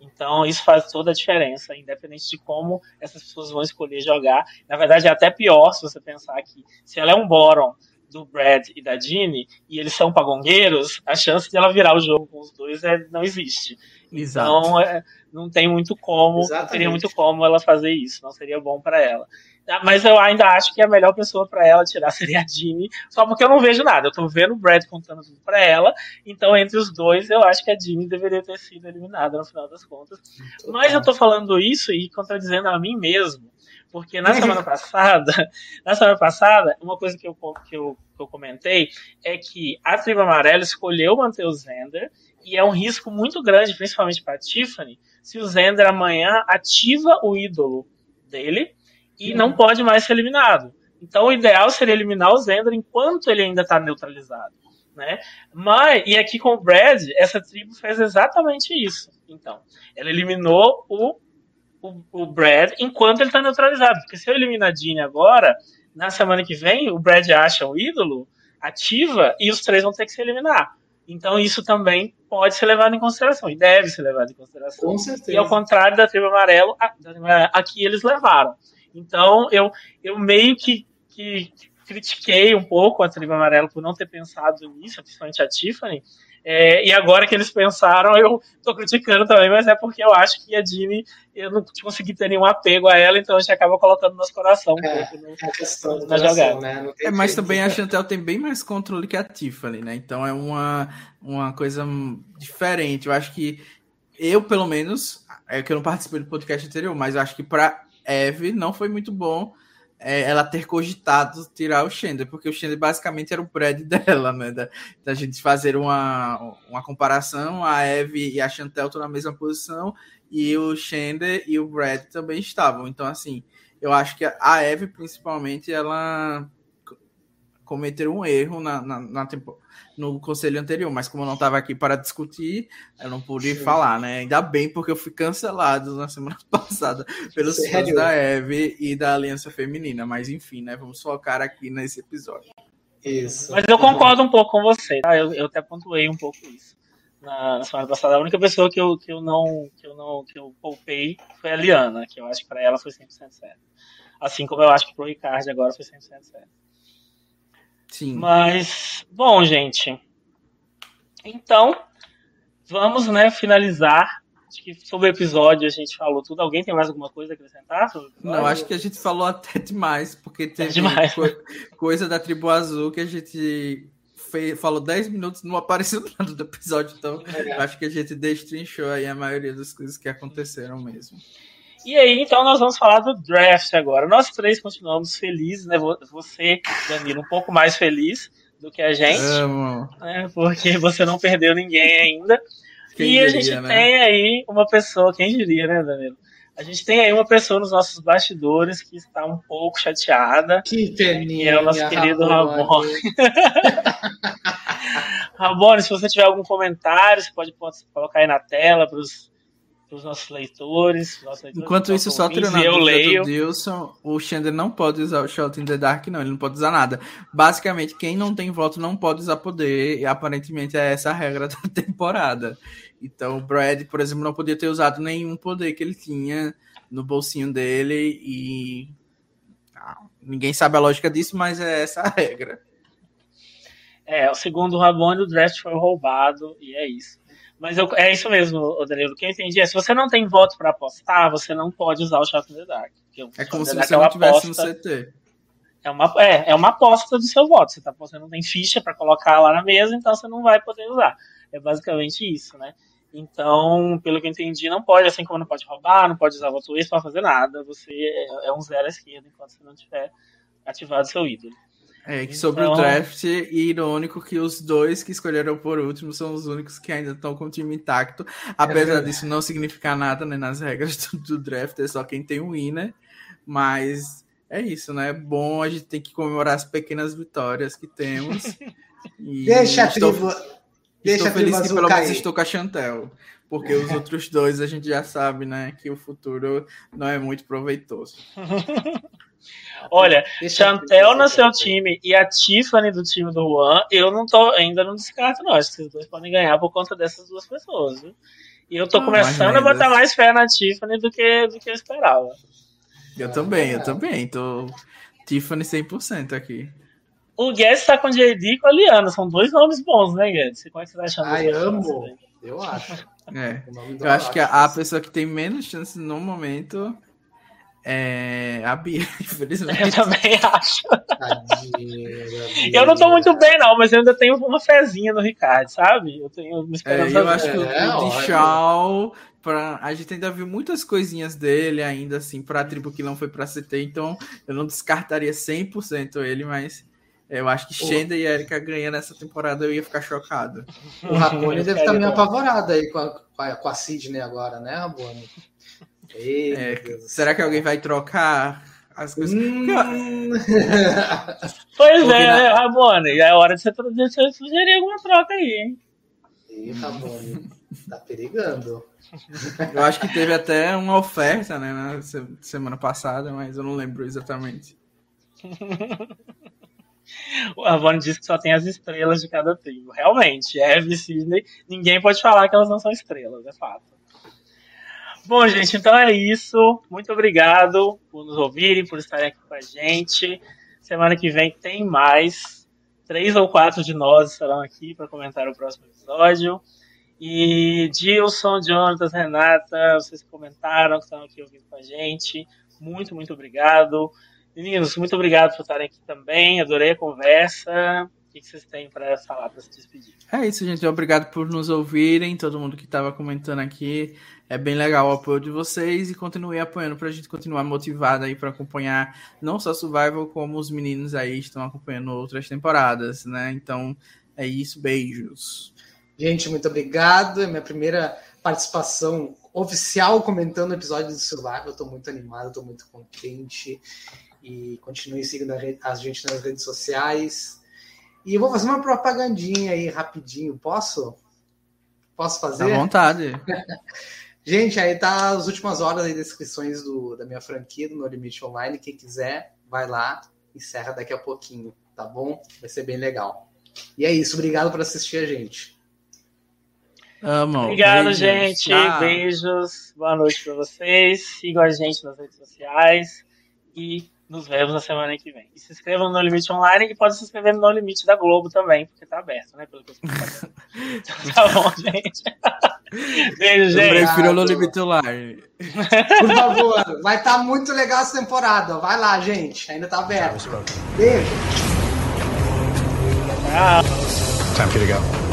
[SPEAKER 1] Então, isso faz toda a diferença, independente de como essas pessoas vão escolher jogar. Na verdade, é até pior se você pensar que se ela é um bottom do Brad e da Jeannie, e eles são pagongueiros, a chance de ela virar o jogo com os dois é, não existe. Exato. Então, é, não tem muito como, Exatamente. não teria muito como ela fazer isso, não seria bom para ela. Ah, mas eu ainda acho que a melhor pessoa para ela tirar seria a Jeannie, só porque eu não vejo nada. Eu tô vendo o Brad contando tudo pra ela, então entre os dois eu acho que a Jeannie deveria ter sido eliminada no final das contas. Mas eu tô falando isso e contradizendo a mim mesmo, porque na semana passada, na semana passada, uma coisa que eu, que eu, que eu comentei é que a tribo amarela escolheu manter o Zender e é um risco muito grande, principalmente para Tiffany, se o Zender amanhã ativa o ídolo dele e uhum. não pode mais ser eliminado. Então o ideal seria eliminar o Zender enquanto ele ainda está neutralizado. Né? Mas, e aqui com o Brad, essa tribo fez exatamente isso. Então, ela eliminou o, o, o Brad enquanto ele está neutralizado. Porque se eu eliminar a Jean agora, na semana que vem, o Brad acha o ídolo, ativa e os três vão ter que se eliminar. Então isso também pode ser levado em consideração e deve ser levado em consideração.
[SPEAKER 2] Com certeza.
[SPEAKER 1] E ao contrário da tribo amarelo, aqui eles levaram. Então eu, eu meio que, que critiquei um pouco a tribo amarelo por não ter pensado nisso, principalmente a Tiffany, é, e agora que eles pensaram, eu tô criticando também, mas é porque eu acho que a Dini, eu não consegui ter nenhum apego a ela, então a gente acaba colocando nosso coração um
[SPEAKER 2] é, pouco no, é questão na coração, jogada. Né?
[SPEAKER 3] É, mas também a Chantel tem bem mais controle que a Tiffany, né? Então é uma, uma coisa diferente. Eu acho que eu, pelo menos, é que eu não participei do podcast anterior, mas eu acho que para Eve não foi muito bom é, ela ter cogitado tirar o Xander, porque o Xander basicamente era o prédio dela, né? Da, da, gente fazer uma, uma comparação, a Eve e a Chantel estão na mesma posição, e o Xander e o Brad também estavam. Então, assim, eu acho que a Eve, principalmente, ela cometeram um erro na, na, na no conselho anterior, mas como eu não estava aqui para discutir, eu não pude Sim. falar, né? Ainda bem, porque eu fui cancelado na semana passada pelos Sério? fãs da Eve e da Aliança Feminina, mas enfim, né? Vamos focar aqui nesse episódio.
[SPEAKER 2] Isso.
[SPEAKER 1] Mas eu concordo um pouco com você, tá? Eu, eu até pontuei um pouco isso. Na, na, semana passada, a única pessoa que eu, que eu não que eu não que eu poupei foi a Liana, que eu acho que para ela foi 100% certo. Assim como eu acho que pro Ricardo agora foi 100% certo.
[SPEAKER 3] Sim.
[SPEAKER 1] Mas, bom, gente. Então, vamos, né, finalizar. Acho que sobre o episódio a gente falou tudo. Alguém tem mais alguma coisa a acrescentar?
[SPEAKER 3] Não, acho que a gente falou até demais, porque teve
[SPEAKER 1] É demais.
[SPEAKER 3] co- coisa da tribo azul que a gente fez, falou 10 minutos, não apareceu nada do episódio, então eu acho que a gente destrinchou aí a maioria das coisas que aconteceram mesmo.
[SPEAKER 1] E aí, então, nós vamos falar do draft agora. Nós três continuamos felizes, né? Vo- Você, Danilo, um pouco mais feliz do que a gente,
[SPEAKER 3] Amo.
[SPEAKER 1] né? Porque você não perdeu ninguém ainda.
[SPEAKER 3] Quem
[SPEAKER 1] e a
[SPEAKER 3] diria,
[SPEAKER 1] gente
[SPEAKER 3] né?
[SPEAKER 1] tem aí uma pessoa, quem diria, né, Danilo? A gente tem aí uma pessoa nos nossos bastidores que está um pouco chateada.
[SPEAKER 2] Que
[SPEAKER 1] Que
[SPEAKER 2] peninha.
[SPEAKER 1] é o nosso querido
[SPEAKER 2] Rabone.
[SPEAKER 1] Rabone. Se você tiver algum comentário, você pode colocar aí na tela para os nossos leitores. nossos leitores,
[SPEAKER 3] Enquanto isso, só tirando
[SPEAKER 1] eu
[SPEAKER 3] dúvida
[SPEAKER 1] leio.
[SPEAKER 3] Dilson, o Xander não pode usar o Shot in the Dark, não, ele não pode usar nada. Basicamente, quem não tem voto não pode usar poder, e aparentemente é essa a regra da temporada. Então, o Brad, por exemplo, não podia ter usado nenhum poder que ele tinha no bolsinho dele, e ah, ninguém sabe a lógica disso, mas é essa a regra.
[SPEAKER 1] É, o segundo Rabone, o draft foi roubado, e é isso. Mas eu- é isso mesmo, Danilo. O que eu entendi é se você não tem voto para apostar, você não pode usar o Shot in the Dark.
[SPEAKER 3] É como se você
[SPEAKER 1] é uma
[SPEAKER 3] não tivesse no
[SPEAKER 1] aposta-
[SPEAKER 3] CT.
[SPEAKER 1] É uma, é, é uma aposta do seu voto. Você, tá, você não tem ficha para colocar lá na mesa, então você não vai poder usar. É basicamente isso, né? Então, pelo que eu entendi, não pode, assim como não pode roubar, não pode usar voto extra para fazer nada. Você é, é um zero à esquerda enquanto você não tiver ativado seu ídolo.
[SPEAKER 3] É, que sobre
[SPEAKER 1] Então-
[SPEAKER 3] o draft, irônico que os dois que escolheram por último são os únicos que ainda estão com o time intacto. Apesar
[SPEAKER 2] verdade.
[SPEAKER 3] disso não significar nada né, nas regras do, do draft, é só quem tem o winner. Mas é isso, né? É bom, a gente tem que comemorar as pequenas vitórias que temos. E
[SPEAKER 2] Deixa a
[SPEAKER 3] estou,
[SPEAKER 2] tribo.
[SPEAKER 3] estou
[SPEAKER 2] Deixa a tribo
[SPEAKER 3] feliz que pelo menos estou com a Chantel. Porque os outros dois a gente já sabe, né? Que o futuro não é muito proveitoso.
[SPEAKER 1] Olha, Chantel no seu time e a Tiffany do time do Juan, eu não tô, ainda não descarto, não. Acho que vocês dois podem ganhar por conta dessas duas pessoas, viu? E eu tô
[SPEAKER 3] Ah,
[SPEAKER 1] começando a botar mais fé na Tiffany do que, do que eu esperava.
[SPEAKER 3] Eu também, eu também. Tô Tiffany 100% aqui.
[SPEAKER 1] O Guedes tá com o JD e com a Liana. São dois nomes bons, né, Guedes? Como é que você tá achando?
[SPEAKER 2] Ai, amo. Eu acho.
[SPEAKER 3] É. Eu acho que a, a pessoa que tem menos chance no momento é a Bia, infelizmente.
[SPEAKER 1] Eu também acho.
[SPEAKER 2] Tadinha
[SPEAKER 1] Eu não tô muito bem, não, mas eu ainda tenho uma fezinha no Ricardo, sabe? Eu tenho uma
[SPEAKER 3] É,
[SPEAKER 1] esperança.
[SPEAKER 3] eu acho que o,
[SPEAKER 2] É,
[SPEAKER 3] o pra, a gente ainda viu muitas coisinhas dele ainda assim pra tribo que não foi pra CT, então eu não descartaria 100% ele, mas eu acho que Shenda e Erika ganhando essa temporada eu ia ficar chocado.
[SPEAKER 2] O Rabone deve estar meio
[SPEAKER 1] bom.
[SPEAKER 2] apavorado aí com a, com a, com a Sidney agora, né, Rabone? Ei,
[SPEAKER 3] É, será que alguém vai trocar as coisas?
[SPEAKER 2] Hum.
[SPEAKER 1] Pois
[SPEAKER 3] Porque
[SPEAKER 1] é,
[SPEAKER 3] na-
[SPEAKER 1] né, Ramone? É hora de você, de você sugerir alguma troca aí, hein?
[SPEAKER 2] Ih, Rabone, tá perigando.
[SPEAKER 3] Eu acho que teve até uma oferta, né, na se- semana passada, mas eu não lembro exatamente.
[SPEAKER 1] O Avone disse que só tem as estrelas de cada tribo. Realmente, Eve e Sidney, ninguém pode falar que elas não são estrelas, é fato. Bom, gente, então é isso. Muito obrigado por nos ouvirem, por estarem aqui com a gente. Semana que vem tem mais. Três ou quatro de nós estarão aqui para comentar o próximo episódio. E Dilson, Jonatas, Renata, vocês que comentaram, que estão aqui ouvindo com a gente. Muito, muito obrigado. Meninos, muito obrigado por estarem aqui também. Adorei a conversa. O que vocês têm para falar para se despedir?
[SPEAKER 3] É isso, gente. Obrigado por nos ouvirem. Todo mundo que estava comentando aqui. É bem legal o apoio de vocês e continue apoiando para a gente continuar motivado aí para acompanhar não só Survival, como os meninos aí estão acompanhando outras temporadas, né? Então é isso. Beijos.
[SPEAKER 2] Gente, muito obrigado. É minha primeira participação oficial comentando o episódio do Survival. Tô muito animado, tô muito contente. E continue seguindo a, rede, a gente nas redes sociais. E eu vou fazer uma propagandinha aí rapidinho. Posso? Posso fazer?
[SPEAKER 3] À vontade.
[SPEAKER 2] Gente, aí tá as últimas horas aí das inscrições do, da minha franquia, do No Limite Online. Quem quiser, vai lá, encerra daqui a pouquinho, tá bom? Vai ser bem legal. E é isso, obrigado por assistir a gente.
[SPEAKER 1] Amo. Obrigado, beijos. gente. Tchau. Beijos. Boa noite para vocês. Sigam a gente nas redes sociais e nos vemos na semana que vem. E se inscrevam no Limite Online e pode se inscrever no Limite da Globo também, porque tá aberto, né? Pelo que eu então, tá bom, gente. Beijo, gente.
[SPEAKER 3] Eu prefiro no Limite Online.
[SPEAKER 2] Por favor, vai estar tá muito legal essa temporada. Vai lá, gente. Ainda tá aberto. Beijo. Tchau. Time for you to go.